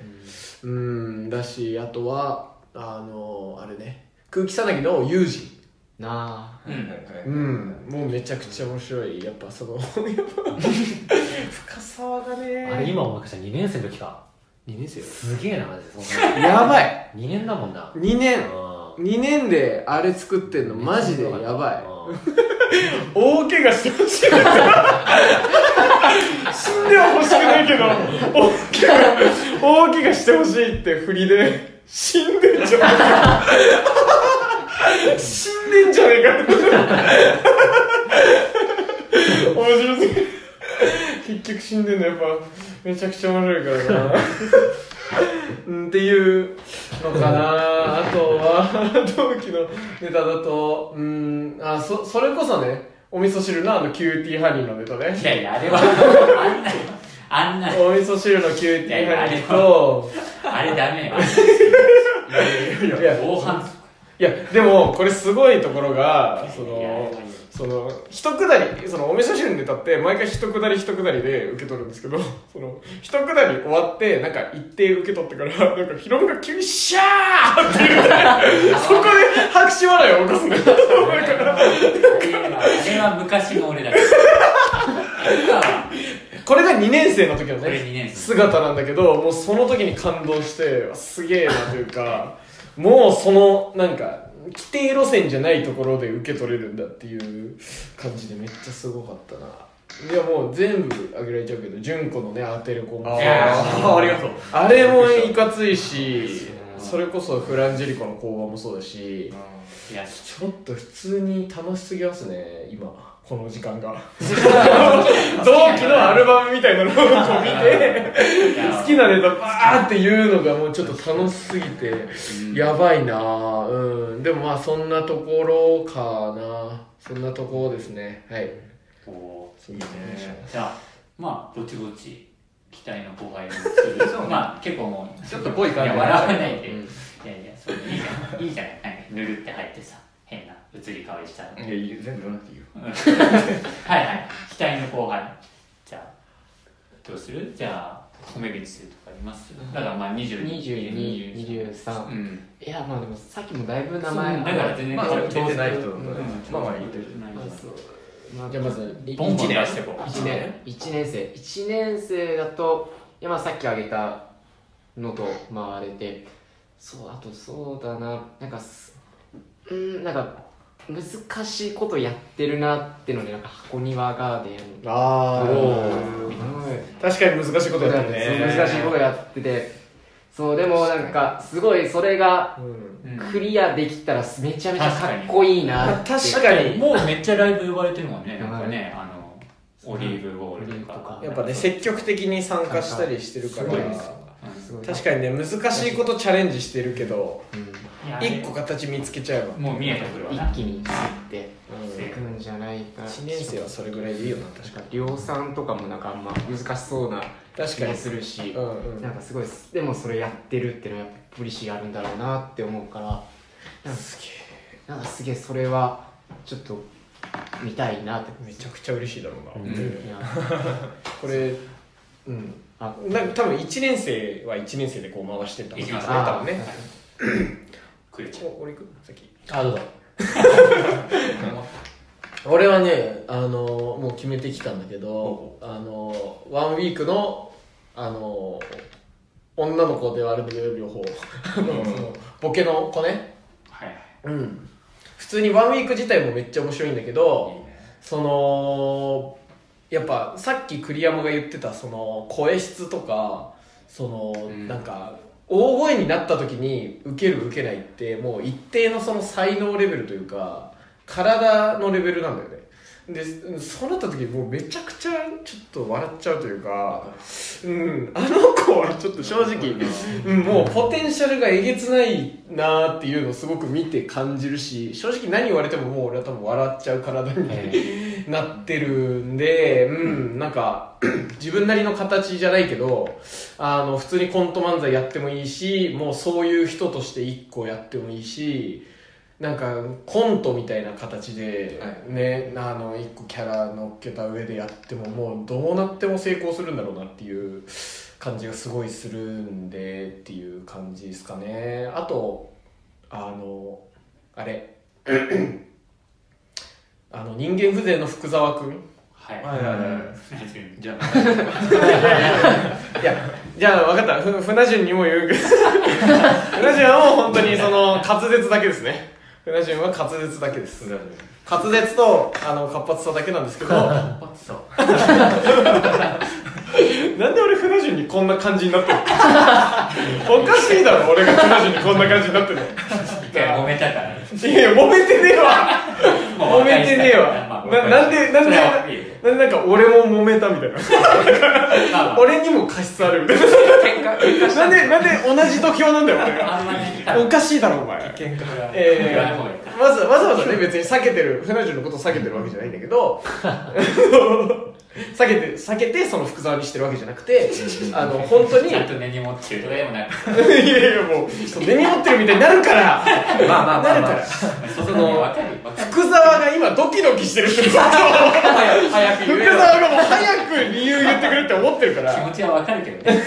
うんだしあとはあのあれね空気さなぎの友人
なあ。
うん。
うん。もうめちゃくちゃ面白い。やっぱその やっぱ深沢がね。
あれ今思い返したら2年生の時か。
2年生
すげえなマジで。そんな
やばい。
2年だもんな。
2年。
うん。
2年であれ作ってんのマジでやばい。
うん。
大怪我してほしい。死んでは欲しくないけど大怪我大怪我してほしいって振りで死んでんじゃねえか。死んでんじゃねえか面白すぎる。結局死んでんのやっぱめちゃくちゃ面白いからなっていうのかなあとは同期のネタだとうんあそそれこそねお味噌汁のあのキューティーハニーのネタね
いやいやあれはあんなあんな。
お味噌汁のキューティーハニーと
あれダメよ。
いや
防犯
いやでもこれすごいところがそ
いやいや
のその一くだりそのお味噌汁のネタって毎回一くだり一くだりで受け取るんですけど その一くだり終わってなんか一定受け取ってからなんかヒロムが急にシャーって言って そこで拍手笑いを起こすの。よだから
あれは昔の俺だから。今は
これが2年生の時の
これ
ね
2年生。
姿なんだけどもうその時に感動してすげえなというか もうそのなんか規定路線じゃないところで受け取れるんだっていう感じでめっちゃすごかったな。いやもう全部あげられちゃうけど純子のね当てる子も
いや
あ ありがとう。
あれもいかついしそれこそフランジェリコの講話もそうだし
いや。
ちょっと普通に楽しすぎますね今この時間が。同期のアルバムみたいなのを見て 好きなネタバーっていうのがもうちょっと楽しすぎてやばいな。うん。でもまあそんなところかな。そんなところですね。はい。
こう
いいね。
じゃあまあぼちぼち期待の後輩をする。まあ結構もう
ちょっとぽい感じ
いや笑わないで、
うん。
いやいやそういいじゃん。いいじゃない。なんかぬるって入ってさ移り変わりしたの
いやいい全部言わなくていいよ。
はいはい。期待の後輩じゃあどうする？じゃあ米口するとかあります？だからまあ22
2223
うん。
いやまあでもさっきもだいぶ名前
だから全然
まあ出てない人だとね
うん。
まあまあ言ってる。
あそう。まあ
じゃあまず
ボンボン出してこう。
1年。
1年生。1年生だといやまあさっき挙げたのとまああれでそうあとそうだな。なんかすうんなんか難しいことやってるなってのでなんか箱庭ガーデン。
あ
うん
確かに難しいことやってるね。
難しいことやっててそうでもなんかすごいそれがクリアできたらめちゃめちゃかっこいいなって。
確かに。
もうめっちゃライブ呼ばれてるもんね。なんかねあのオリーブボールとか。
やっぱね積極的に参加したりしてるから。
すごいですすごい
確かにね難しいことチャレンジしてるけど
うん。
一個形見つけちゃえば。
もう見えてくるわな。
一気にいって
うん。
いくんじゃないか。
1年生はそれぐらいでいいよな確か
量産とかもなんかあんま難しそうな
に確かに。
気もするし。
うんうん。
なんかすごいでもそれやってるっていうのはやっぱポリシーがあるんだろうなって思うから。なんか
すげ
なんかすげえそれはちょっと見たいなって。
えめちゃくちゃ嬉しいだろうな、
うん。
これうん
あ
なんか多分1年生は1年生でこう回してた
いきます。
ね多分ね。
くれちゃう。
お俺行く先。
あどうぞ。
俺はねあのもう決めてきたんだけどあのワンウィークのあの女の子ではあるんだけど両方。あのそのボケの子ね。
はい。
うん。普通にワンウィーク自体もめっちゃ面白いんだけど
いいね。
そのやっぱさっき栗山が言ってたその声質とかその、
ん。
なんか大声になった時に受ける受けないってもう一定のその才能レベルというか体のレベルなんだよね。でそうなった時もうめちゃくちゃちょっと笑っちゃうというかうんあの子はちょっと正直、うん、もうポテンシャルがえげつないなーっていうのをすごく見て感じるし正直何言われてももう俺は多分笑っちゃう体に、
え
なってるんで、うん、なんか、自分なりの形じゃないけど、あの、普通にコント漫才やってもいいし、もうそういう人として一個やってもいいし、なんか、コントみたいな形で、ね、あの、一個キャラ乗っけた上でやっても、もうどうなっても成功するんだろうなっていう感じがすごいするんで、っていう感じですかね。あと、あの、あれ、あの、人間風情の福沢くん
はい。
はいはいはい。
じゃ
いや、じゃあ分かった。ふ船順にも言うけど、船順はもう本当にその滑舌だけですね。船順は滑舌だけです。滑舌とあの活発さだけなんですけど、なんで俺船順にこんな感じになってるの？おかしいだろ、俺が船順にこんな感じになってる
回揉めたから
いやいや、揉めてねえわ。揉めてねえわ。ななんで、なんで、でなんか俺も揉めたみたいな。俺にも過失あるみたいな。
喧嘩喧嘩した。
なんで、なんで同じ土俵なんだよ、俺。おかしいだろ、お前。
喧嘩が。
わざわざわざね、別に避けてる、船順のことを避けてるわけじゃないんだけど、避けて、避けてその福沢にしてるわけじゃなくて、あの、本当に、いや
ちゃんと根に持ってる。とかでもなく。
いや、もう、そう根に持ってるみたいになるから、
まあまあまあまあ。
なるから。
その
福沢が今ドキドキしてるってこと。を
早く言えよ。
福沢がもう早く理由言ってくれって思ってるから。
気持ちは分かるけどね。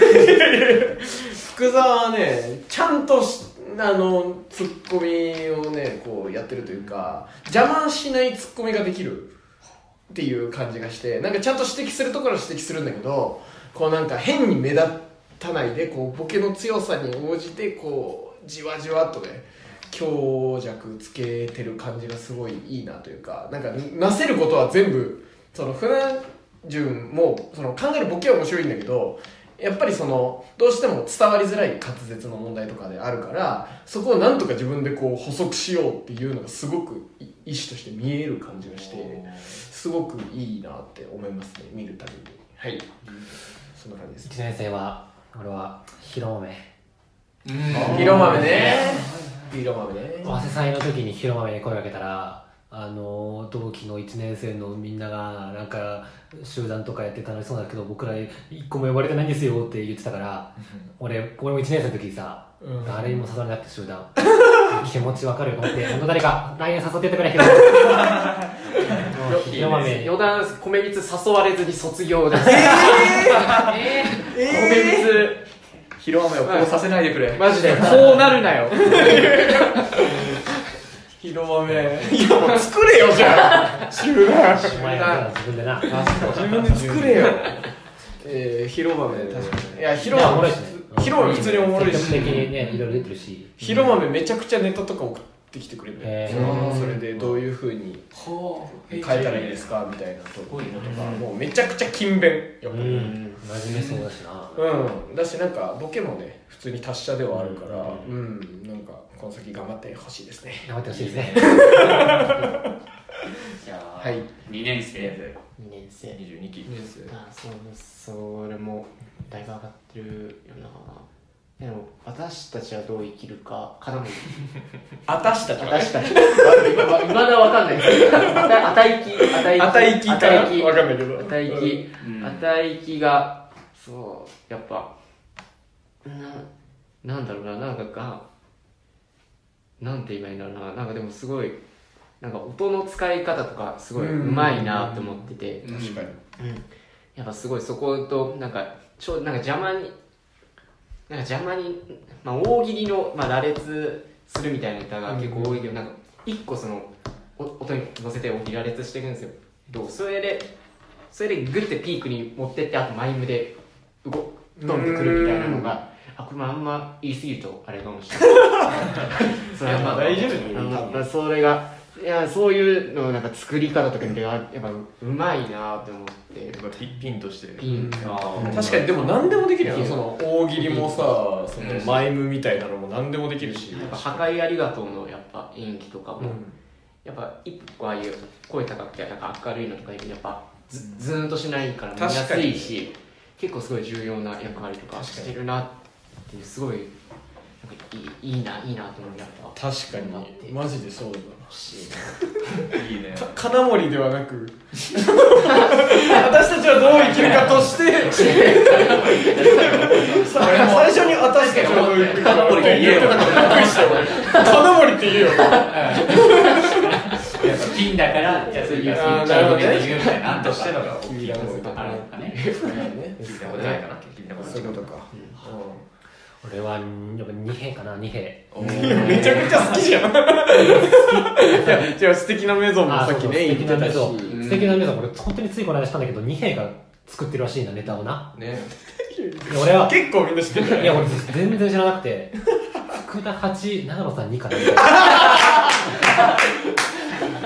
福沢はねちゃんとしあのツッコミをねこうやってるというか邪魔しないツッコミができる。っていう感じがしてなんかちゃんと指摘するところは指摘するんだけどこうなんか変に目立たないでこうボケの強さに応じてこうじわじわっとね強弱つけてる感じがすごいいいなというかなんかなせることは全部その船順もその考えるボケは面白いんだけどやっぱりそのどうしても伝わりづらい滑舌の問題とかであるからそこをなんとか自分でこう補足しようっていうのがすごくい意思として見える感じがしてすごくいいなって思いますね見るたびに。はい。そんな感じです。
1年生は俺は広豆。
色豆ね。色豆ね。
早稲祭の時に広豆に声かけたらあの同期の1年生のみんながなんか集団とかやって楽しそうだけど僕ら1個も呼ばれてないんですよって言ってたから俺俺も1年生の時にさ、
うん。
誰にも誘われなくて集団。気持ちわかるよと思って本当誰か来年誘ってやってくれけど
余談米びつ誘われずに卒業です。
え
米びつ
広豆をこうさせないでくれ。
マジで。こうなるなよ
色豆いやもう作れよじゃあ。集団
お前ら自分でな。
自分で作れよ。えー、広豆。確かに。いや広豆
いしね。
広豆普通におもろいし。
積極的にねいろいろ出てるし。
広豆めちゃくちゃネタとか送ってきてくれる。
へー。
それでどういうふうに変えたらいいですかみたいなところ。とかもうめちゃくちゃ勤勉。やっぱり
うん。真面目そうだしな。
うん、だしなんかボケもね普通に達者ではあるから。うん、なんかこの先頑張ってほしいですね。
頑張ってほしいですね。
じゃあ、
はい。
2年生
2年生。
22期。
あそうそれもだいぶ上がってるよな。でも私たちはどう生きるかかなも
あたしたちはね。
私たち。い まだわかんない あたあたいきあたいき。
あたいきか
あたいき。
わかんないけど。
あたいき。
うん。
あたいきがそうやっぱななんだろうな。なんかがなんて言えばいいんだろうな。なんかでもすごいなんか音の使い方とかすごいうまいなって思ってて、
うん。
確かに。
うん、やっぱすごいそことなんかちょなんか邪魔になんか邪魔に、まあ、大喜利の、まあ、羅列するみたいなネタが結構多いけど、なんか一個そのお音に乗せて大喜利羅列していくんですよ。どう？それでそれでグッてピークに持ってってあとマイムで動ドンってくるみたいなのがあこれもあんま言い過ぎるとあれかもしれない。それはまあ
大丈夫だよ
あまあそれがいやそういうのなんか作り方とか見てやっぱうまいなって思って。
やっぱピピンとして。
ピン
あー。
確かにでも何でもできるよ。その大喜利もさそのマイムみたいなのも何でもできるし。
やっぱ破壊ありがとうのやっぱ演技とかも、
うん。
やっぱ一個ああいう声高くてなんか明るいのとかやっぱずずーんとしないから見やすいし結構すごい重要な役割とかしてるなっっていうすごいなんかいいいいないいなと思いながら。
確かに。マジでそうだ
欲しい
いいね。
か金森ではなく。私たちはどう生きるかとして。さ最初に私たちはどう生きるか
金森って言えよ。
金森って言えよ。
やっぱピンだからじゃあ次は
あーなるほどね。
言うみたいな。なんと
してのが
君らの
あるのかね。
聞いたことないかな。聞いたことない
そういうことか
俺はやっぱ二兵かな二兵。
めちゃくちゃ好きじゃん。いやじゃあ素敵なメゾンもさっきね言ってたし。
素敵なメゾン。俺本当についこの間したんだけど二兵が作ってるらしいなネタをな。
ね
で俺は
結構みんな知ってる
いや俺全然知らなくて福田八長野さん2かな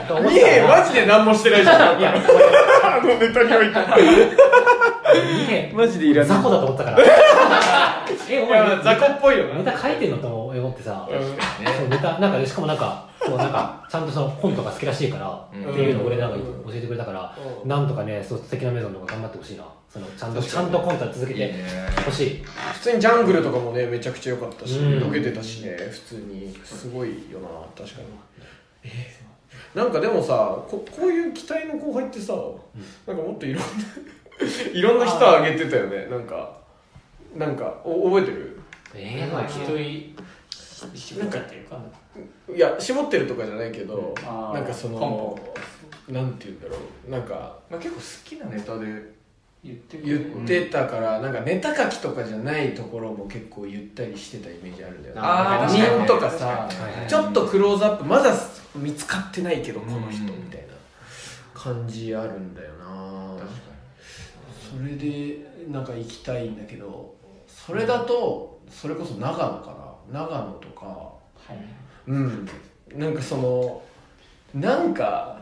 と思っ
二兵
たら
マジで何もしてないじゃん。
いや
あのネタにおいて。
二兵
マジでいらない
雑魚だと思ったから。えお
いや
前
雑魚っぽいよな。
ネタ書いてんのと思ってさ
うん。
そうネタなんかしかもなんかそうなんかちゃんとそのコントが好きらしいから、
うん。
っていうのを俺なんか教
うん
えてくれたから、
うん。
なんとかねそう素敵なメゾンの方が頑張ってほしいな。そのちゃんとちゃんとコントは続けて
いいね。
ほしい。
普通にジャングルとかもねめちゃくちゃ良かったし
うん。
溶けてたしね普通に。すごいよな確かに。えーなんかでもさここういう期待の後輩ってさなんかもっといろんな いろんな人あげてたよね。なんかなんかお覚えてる？
えー、
まあ一人絞っていうか。
いや絞ってるとかじゃないけど
あー。
なんかそのなんて言うんだろう。なんか
まあ結構好きなネタで
言って
言ってたからなんかネタ書きとかじゃないところも結構言ったりしてたイメージあるんだよね。
あー
なんか
確かに。
人とかさちょっとクローズアップまだ見つかってないけどこの人
うん
みたいな感じあるんだよな。それでなんか行きたいんだけどそれだとそれこそ長野かな。長野とか
はい。
うん。なんかそのなんか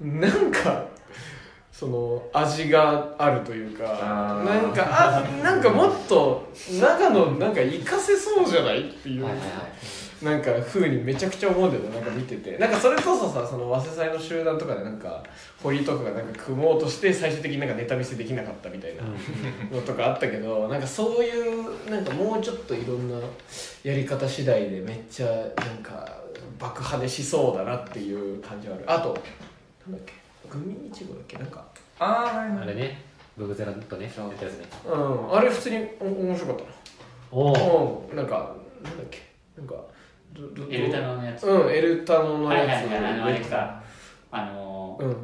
なんかその味があるというかなんかあなんかもっと長野なんか活かせそうじゃないっていう
はいはいはい。
なんか風にめちゃくちゃ思うんだよねなんか見てて。なんかそれこそさその早稲祭の集団とかでなんか堀とかがなんか組もうとして最終的になんかネタ見せできなかったみたいなのとかあったけどなんかそういうなんかもうちょっといろんなやり方次第でめっちゃなんか爆破でしそうだなっていう感じはあるあとなんだっけグミいちごだっけなんか
ああはい。
あれね。ブブゼラとねやったやつね。
うん。あれ普通にお面白かった
おお
う。ん。なんかなんだっけ。なんかどどど
エルタノのやつ。
うんエルタノの
はい
やつ。
はいはいあのあれか。あの
うん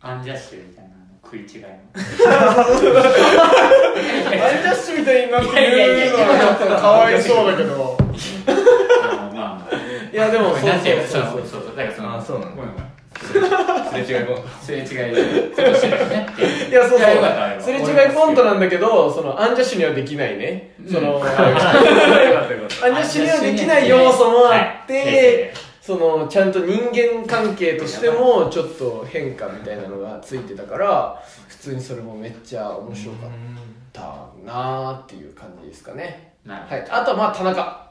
アンジャッシュみたいなあの食い違いの。
アンジャッシュみたいになって言うのはちょっとかわいそうだけど。
あのまあまあ。
いやでもそう
なんていう
そう
の？そうそうそう。だからその
あそうなんだ。
ごめんごめん
すれ違いも。
すれ違いでちょっとしい
やそうそう。すれ違いコントなんだけどそのアンジャッシュにはできないね、そのアンジャッシュにはできない要素もあって、
はい
そのちゃんと人間関係としてもちょっと変化みたいなのがついてたから普通にそれもめっちゃ面白かったなーっていう感じですかね。はい。あとはまあ田中。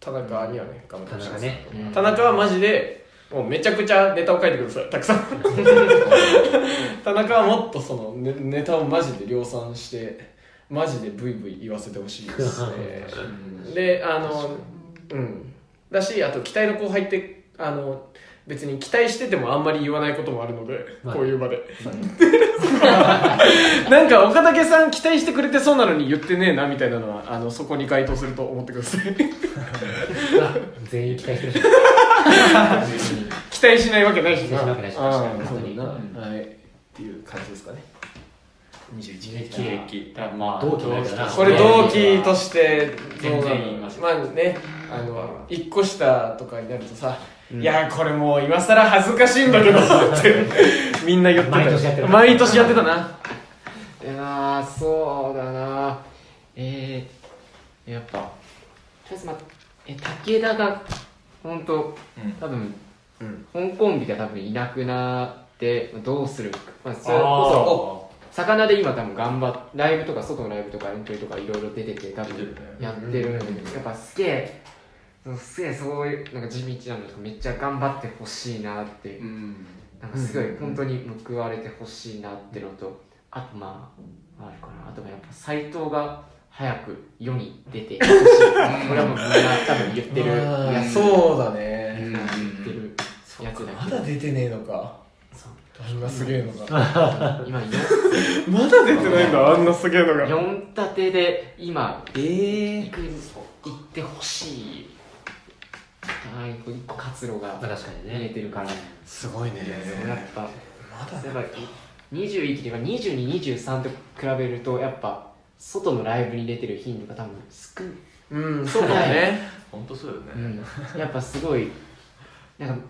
田中にはね頑張って
田
ほしいです
中ね。
田中はマジでもうめちゃくちゃネタを書いてください。たくさん。田中はもっとそのネネタをマジで量産してマジでブイブイ言わせてほしいですね。であのうん。だしあと期待の後輩ってあの別に期待しててもあんまり言わないこともあるので、
まあ
こういう場で、なんか岡武さん期待してくれてそうなのに言ってねえなみたいなのはあのそこに該当すると思ってください。
あ全員期待してる
待しないわけないし
期待しないわけないし
ああ
確かに
はい。っていう感じですかね。21
喜劇だからまあ
同期
これ同期として。
全然言います。
まあねあの1個下とかになるとさ、いやこれもう今更恥ずかしいんだけどって みんな言ってた
毎年やってる
毎年やってたな。い
やーそうだな。えー、やっぱ。とりあえずまえ武田が本当多分、
うん。
香港美が多分いなくなってどうするか、まあ、それこそ魚で今多分頑張っライブとか外のライブとかエントリーとかいろいろ出てて多分やってるんだけどやっぱすげえすげえそういうなんか地道なのとかめっちゃ頑張ってほしいなって。
うん
なんかすごい本当に報われてほしいなってのとあとまああるかな。あとはやっぱ斎藤が早く世に出てほしい。これはもうみんな多分言ってる
そうだ
う
ね、
ん。
言ってるやつだ
ま
けど
だ出てねえのか。
そう。
あんなすげえのが。
今よ
まだ出てないんだあんなすげえの
4立てで今
ええ
行く行ってほしい。はい一個活路が
まあ確かにね。
見えてるから。
すごいね。
やっぱ
まだ
例えば21とか2223と比べるとやっぱ外のライブに出てる頻度が多分少
うんそうだね。
本当そうよね、
うん、やっぱすごいなんか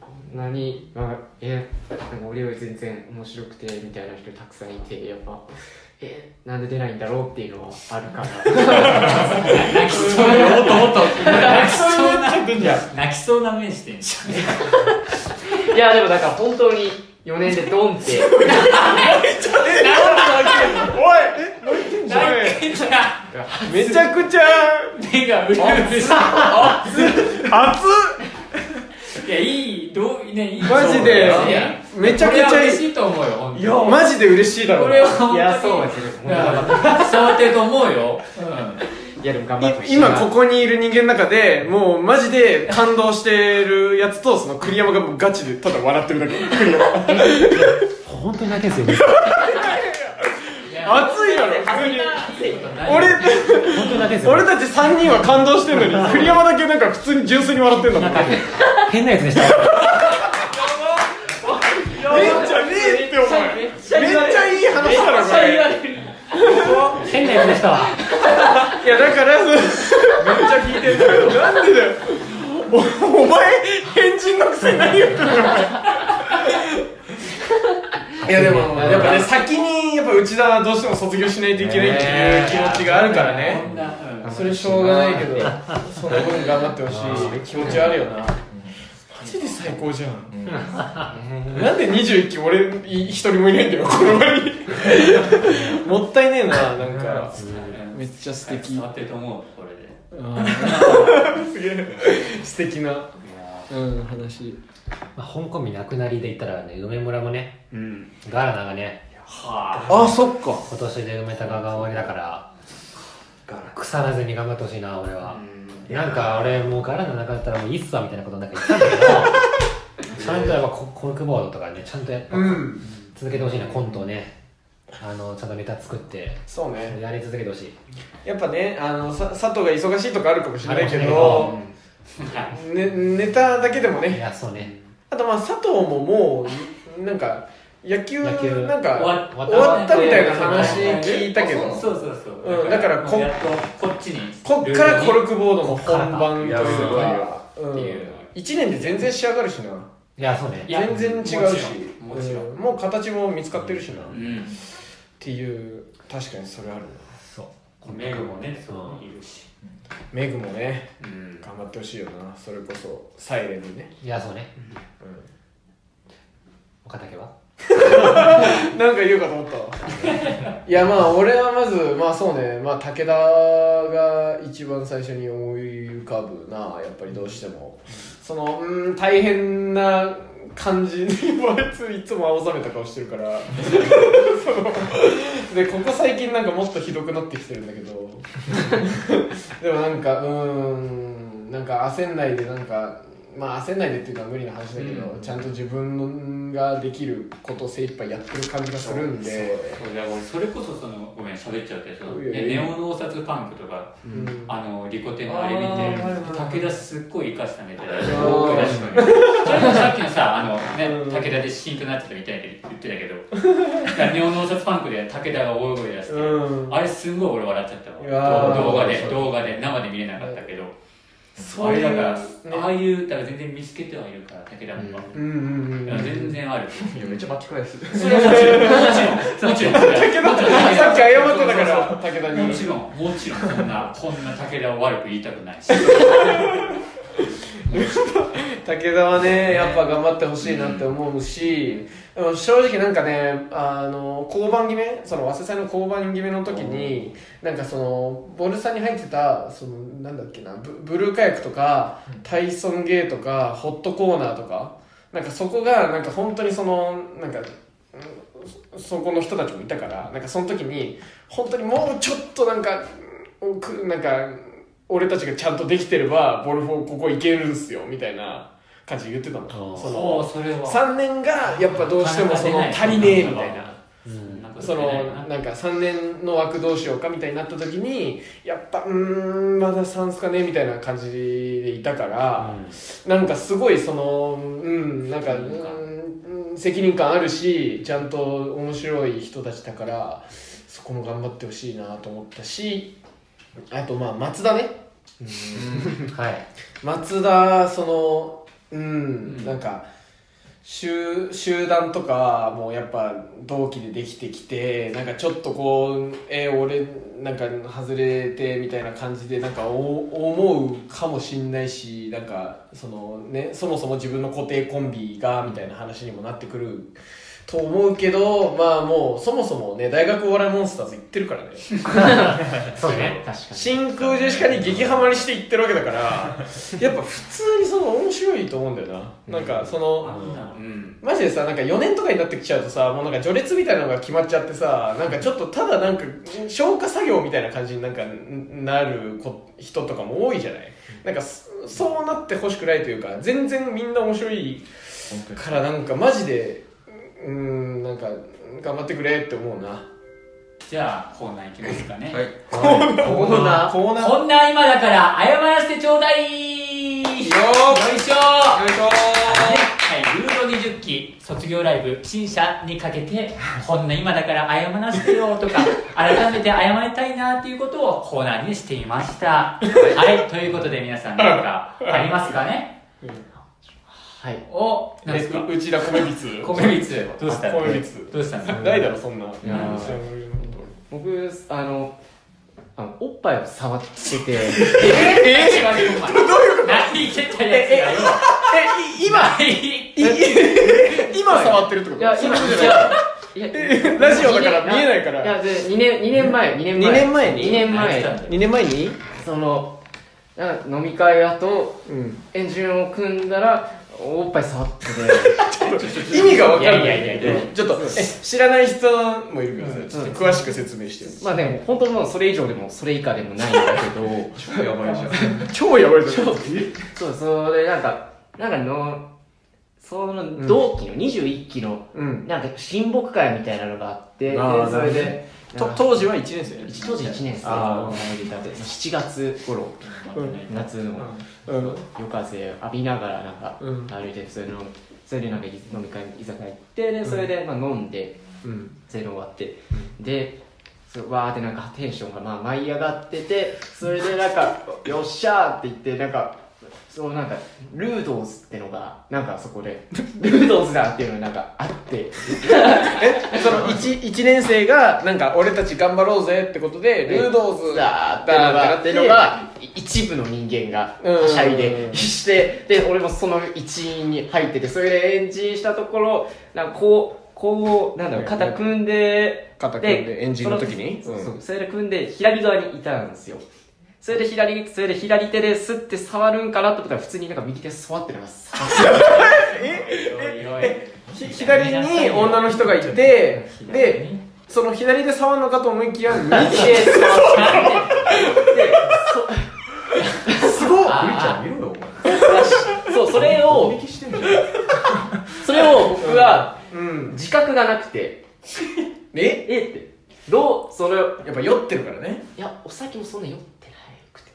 こんなに、まあ、えなんか俺より全然面白くてみたいな人たくさんいてやっぱえなんで出ないんだろうっていうのはあるから。
泣きそうな
もっともっと
泣きそうな
泣きそう
泣きそうな目してんじゃん。
いやでもだから本当に4年でドンって。
おいえ泣いてんじゃん
泣いてんじゃん。
めちゃくちゃ。
目がうるうる。し
熱っ
いいやいいどうねいい
マジで
いや
めちゃくちゃ
これは嬉しいと思うよ本当に。
いやマジで嬉しいだろ
これは本当に
いやそうですね
いや伝わってると思うよ、
いやでも頑張ってほしい
い今ここにいる人間の中でもうマジで感動してるやつとその栗山がもうガチでただ笑ってるだけ。栗山。
本当に泣いてるんですよ
熱いだろ。普通に俺俺たち3人は感動してんのに栗山だけなんか普通に純粋に笑ってんだもん。
なんか変なやつでした
めっちゃねえってお前めっちゃいい話だろこれ。
変なやつでしたわ。
いやだからめっちゃ聞いてんだけど。なんでだよ。おお前変人のくせに何言ってんの。お前いやでもやっぱね先にやっぱ内田はどうしても卒業しないといけないっていう気持ちがあるからね。それしょうがないけどその分頑張ってほしい気持ちはあるよな。マジで最高じゃん、なんで21期俺い一人もいないんだよこの場にもったいねえななんか。めっちゃ素敵。
伝わってると思うこれで。
すげえ。素敵な。うん話
まあ、香港民なくなりで言ったらね梅村もね
うん。
ガラナがね
は
あ。そっか。
今年で梅高が終わりだから腐らずに頑張ってほしいな俺は、なんか俺もうガラナなかったらもういいっすわみたいなことなんか言ってたんだけど ちゃんとやっぱココルクボードとかねちゃんとやっぱ
うん。
続けてほしいなコントをね。あのちゃんとネタ作って
そうね。
やり続けてほしい。
やっぱねあのさ佐藤が忙しいとかあるかもしれないけど
い
ね、ネタだけでも
い
ね
やそうね
あとまあ佐藤ももうなんか野球なんか
終わ
ったみたいな話聞いたけど。
そうそうそう、
うんだからこ
こっちに。
こっからコルクボードの本番というか
よ
うん。
っていう
1年で全然仕上がるしな。い
やそうね。
全然違うし。
もちろん。も
う形も見つかってるしな、っ
うん。
ていう確かにそれあるな
メグもねそこにいるし。
メグもね
うん。
頑張ってほしいよな。それこそサイレンにね、
いやそうね。
うん。
岡竹は？
なんか言うかと思った。わいやまあ俺はまずまあそうね。まあ武田が一番最初に思い浮かぶな。やっぱりどうしても。そのうん大変な感じにあいついつも青ざめた顔してるから。でここ最近なんかもっとひどくなってきてるんだけど。でもなんかうーんなんか焦んないでなんかまあ焦んないでっていうのは無理な話だけど、ちゃんと自分ができることを精一杯やってる感じがするんで。
それこそそのごめん喋っちゃう。けど
いやいや。
ねネオノーサツパンクとか
うん。
あのリコテのあれ見て武田すっごい生かしたネタで
ー。
大声出しのにそれもさっきのさあのね
うん
武田でシーンとなってたみたいに言ってたけど。ネオノーサツパンクで武田が大声出して
うん。
あれすんごい俺笑っちゃったわ。
ー。
動画で動画で生で見れなかったけどあれだからああいうだから全然見つけてはいるから武田も。
うん。うんうん
いや全然ある。
いやめっちゃ巻き返す。
それはもちろんもちろんもちろん。
武田さっき謝ってたから武田に。
もちろんもちろんこんなこんな武田を悪く言いたくないし
武田はねやっぱ頑張ってほしいなって思うし、でも正直なんかねあの交番決めその早稲祭の交番決めの時になんかそのボルサに入ってたそのなんだっけなブルーカヤックとかタイソンゲーとかホットコーナーとかなんかそこがなんか本当にそのなんかそこの人たちもいたからなんかその時に本当にもうちょっとなんかなんか俺たちがちゃんとできてればボルフォここ行けるんすよみたいな感じで言ってたの
ー。
その
それは。
3年がやっぱどうしてもその足りねえみたいな。
うん。
なんか
そのなんか3年の枠どうしようかみたいになった時にやっぱうーんまだ3すかねみたいな感じでいたから、なんかすごいそのうんなんかうん責任感あるしちゃんと面白い人たちだからそこも頑張ってほしいなと思ったしあとまあ松田ね、
はい。
松田そのうん、
うん。
なんか集集団とかもやっぱ同期でできてきてなんかちょっとこうえー俺なんか外れてみたいな感じでなんかお思うかもしんないしなんかそのねそもそも自分の固定コンビがみたいな話にもなってくると思うけどまあもうそもそもね大学お笑いモンスターズ行ってるからね。
そうね。
確かに。
真空ジェシカに激ハマりしていってるわけだからやっぱ普通にその面白いと思うんだよな、なんかそのマジでさなんか4年とかになってきちゃうとさもうなんか序列みたいなのが決まっちゃってさなんかちょっとただなんか消化作業みたいな感じになんかんなるこ人とかも多いじゃない？なんかそそうなってほしくないというか全然みんな面白いからなんかマジでうーんなんか頑張ってくれって思うな。
じゃあコーナーいきますかね、
はい。
コー
コー。ナー
コーナー。
こんな今だから謝らせてちょうだい。よいしょ。
よいしょ。
はい、ルード20期卒業ライブ新社にかけてこんな今だから謝らせてよとか 改めて謝りたいなっていうことをコーナーにしてみました。はい。ということで皆さん何かありますかね？
はい。
お何ですか？
えうちら米びつ
米びつ どうしたの
米びつ
どうしたの
ないだろそんな。
やー。僕あのあのおっぱいを触ってて。
ええどういうこと何言ってたやつだよ
えい。今今触ってるってこと？
いや今いやい。や
ラジオだから見えないから。
いやで2年二年前2年前。
二年前に
？2年前。
何したんだ
2年前に？
その飲み会後
うん。
エンジンを組んだらおっぱい触ってて。
意味が分かんない。
いやいやいや
ちょっとえ知らない人もいるからさちょっと詳しく説明してよ。
まあでも本当もうそれ以上でもそれ以下でもないんだけど
超やばいじゃん。
超やばい。じゃん。
そうそれなんかなんかのその同期の21期の
うん。
なんか親睦会みたいなのがあってそれで
と当時は1年生。
一当時1年生。
あ
7月頃。夏の
うん。
夜風浴びながらなんか
うん。
歩いてそれのそれでなんか飲み会居酒屋行ってでそれでまあ飲んで
うん。
それで終わって。でそうわーってなんかテンションがまあ舞い上がっててそれでなんか「よっしゃー!」って言ってなんかそうなんかルードーズってのがなんかそこで。ルードーズだっていうのがなんかあって
えその 1, 一年生がなんか俺たち頑張ろうぜってことでルードーズ
だーってのがってのがい一部の人間がはしゃいでしてで俺もその一員に入っててそれでエンジンしたところなんかこうこうなんだろう肩組んで
肩組んでエンジンの時に？
それで組んで左側にいたんですよそれで左それで左手ですって触るんかなと思ったら普通になんか右手触ってなんか触って
ひ左に女の人がいてでその左で触るのかと思いきや右
右手触って。で
すごっ
そそうそれを それを僕は
うん。
自覚がなくて。
え？
えって。どうそれ
やっぱ酔ってるからね。
いやお酒もそんな酔って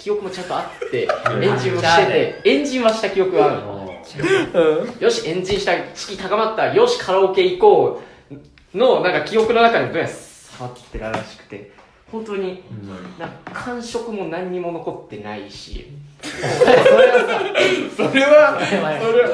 記憶もちゃんとあってエンジンもしててエンジンはした記憶があるよしエンジンした式高まった。よしカラオケ行こうのなんか記憶の中にどうやら触ってたらしくて。本当になんか感触も何にも残ってないしそれはさ
それは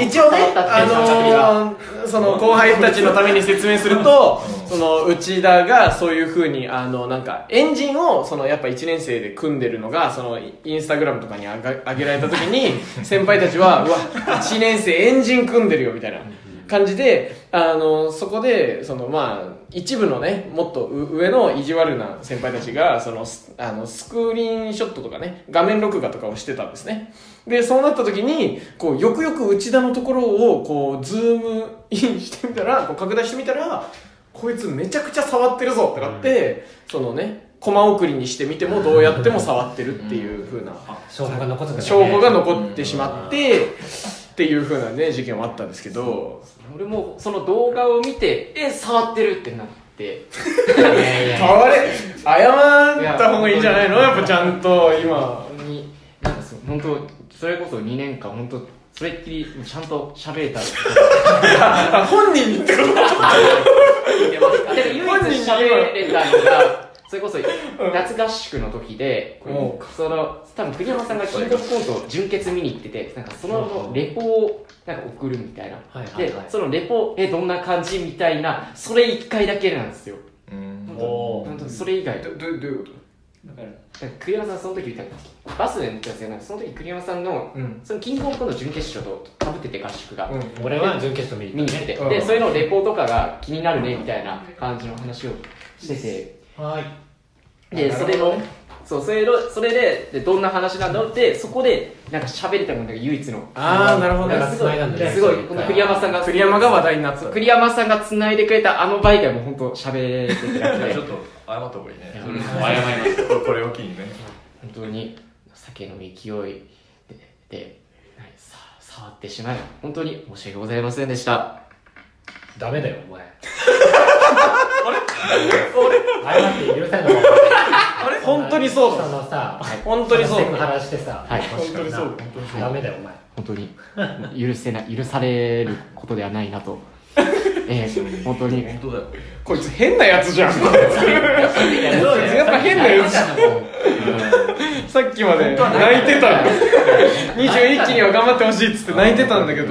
一応ねあのー、その後輩たちのために説明すると、その内田がそういうふうにあのなんかエンジンをそのやっぱ1年生で組んでるのがそのインスタグラムとかに上が上げられた時に先輩たちはうわ1年生エンジン組んでるよみたいな感じであのそこでそのまあ一部のねもっとう上の意地悪な先輩たちがそのスあのスクリーンショットとかね画面録画とかをしてたんですね。でそうなった時にこうよくよく内田のところをこうズームインしてみたらこう拡大してみたらここいつめちゃくちゃ触ってるぞってなって、そのね駒送りにしてみてもどうやっても触ってるっていう風な。
証拠が残ってたね。
証拠が残ってしまって、っていう風なね事件はあったんですけど
俺もその動画を見てえ触ってるってなって。
いやいやいや
あれ謝った方がいいんじゃないの？やっぱちゃんと今。
本当になんかそう本当それこそ2年間本当それっきりちゃんと喋れた。
あ 本人にってこと？
でも唯一喋れたのがそれこそ夏合宿の時で、
うん。
その多分栗山さんがキングオブコント準決見に行っててなんかそのレポをなんか送るみたいな、
はいはいはい。
でそのレポえどんな感じみたいなそれ1回だけなんですよ。それ以外。
どどどういうこ
だから
栗山さんその時言ったバスで乗ってたんですけどなんかその時栗山さんの
とうん。
そのキングオブコント準決勝とかぶってて合宿が、
うん
俺は準決勝見に
見に行って。て、
うん。
でそれのレポートとかが気になるねみたいな感じの話をしてて
はい。
でそれのそうそれのそれででどんな話なんだろう？ってそこでなんか喋れたのが唯一の。
あーなるほど。
すごいすごいこの栗山さんが
栗山が話題になってた。
栗山さんが繋いでくれたあの場以外も本当喋れてて。
ちょっと謝った方がいいね。
謝ります。
これを機にね。
本当に酒の勢いでではいさ触ってしまい本当に申し訳ございませんでした。
ダメだよお前 あれ？謝って許され？るのか
本当にそうだ。
そのさ
本当にそう
セクハラしてさ
はい
本当にそう
ダメだよお前。
本当に。許せない許されることではないなと。ええ本当に。
本当だよ。
こいつ変なやつじゃん。やっぱ変なやつ。じゃんさっきまで泣いてた21期 には頑張ってほしいっつって泣いてたんだけど。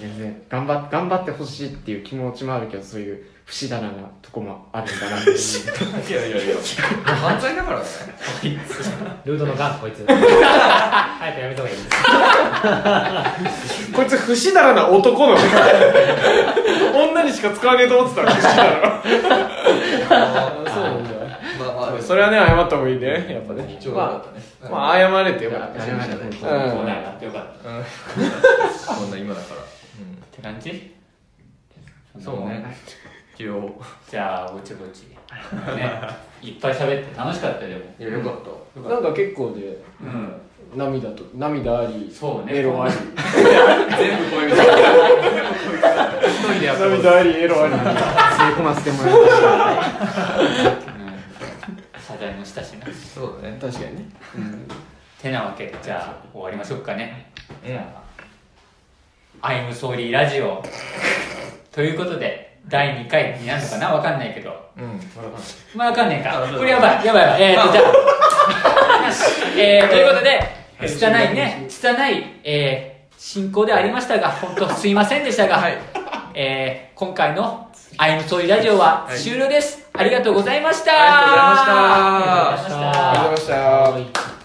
全然。頑張っ頑張ってほしいっていう気持ちもあるけどそういう不死だらなとこもあるんだなっていう。
いやいやいや。犯罪だからね。
ルードのガンこいつ。早くやめた方がいいです。
こいつ不死だらな男の？女にしか使わねえと思ってたら不死だらそうなんだよ
まあまあ
それはね謝った方がいいね。やっぱね。まあ、まあ、謝れてよかった。
謝れて
よかった。っ
こんな今だから。
て感じ？
そうね一応。
じゃあぼちぼち。ね。いっぱい喋って楽しかったよでも。
いやよかった。
なんか結構で
うん。
涙と涙あり
そうね。
エロあり。
全部こういう一人でやった。こと
涙ありエロあり。
吸い込ませてもらいました。
うん。謝罪もしたしな
そうだね。
確かにね。
てなわけ。でじゃあ終わりましょうかね。
うん「
I'm sorry ラジオ」ということで第2回になるのかな？わかんないけど。
うん
まあわかんねえか。これやばいやばいやばい。えー、とじゃあ。えー、ということで拙いね拙い、えー、進行ではありましたが本当すいませんでしたが、
はい。
えー、今回の「I'm sorry ラジオ」は終了です、ありがとうございました。
ありがとうございました。
ありがとうございました。
ありがとうございました。
はい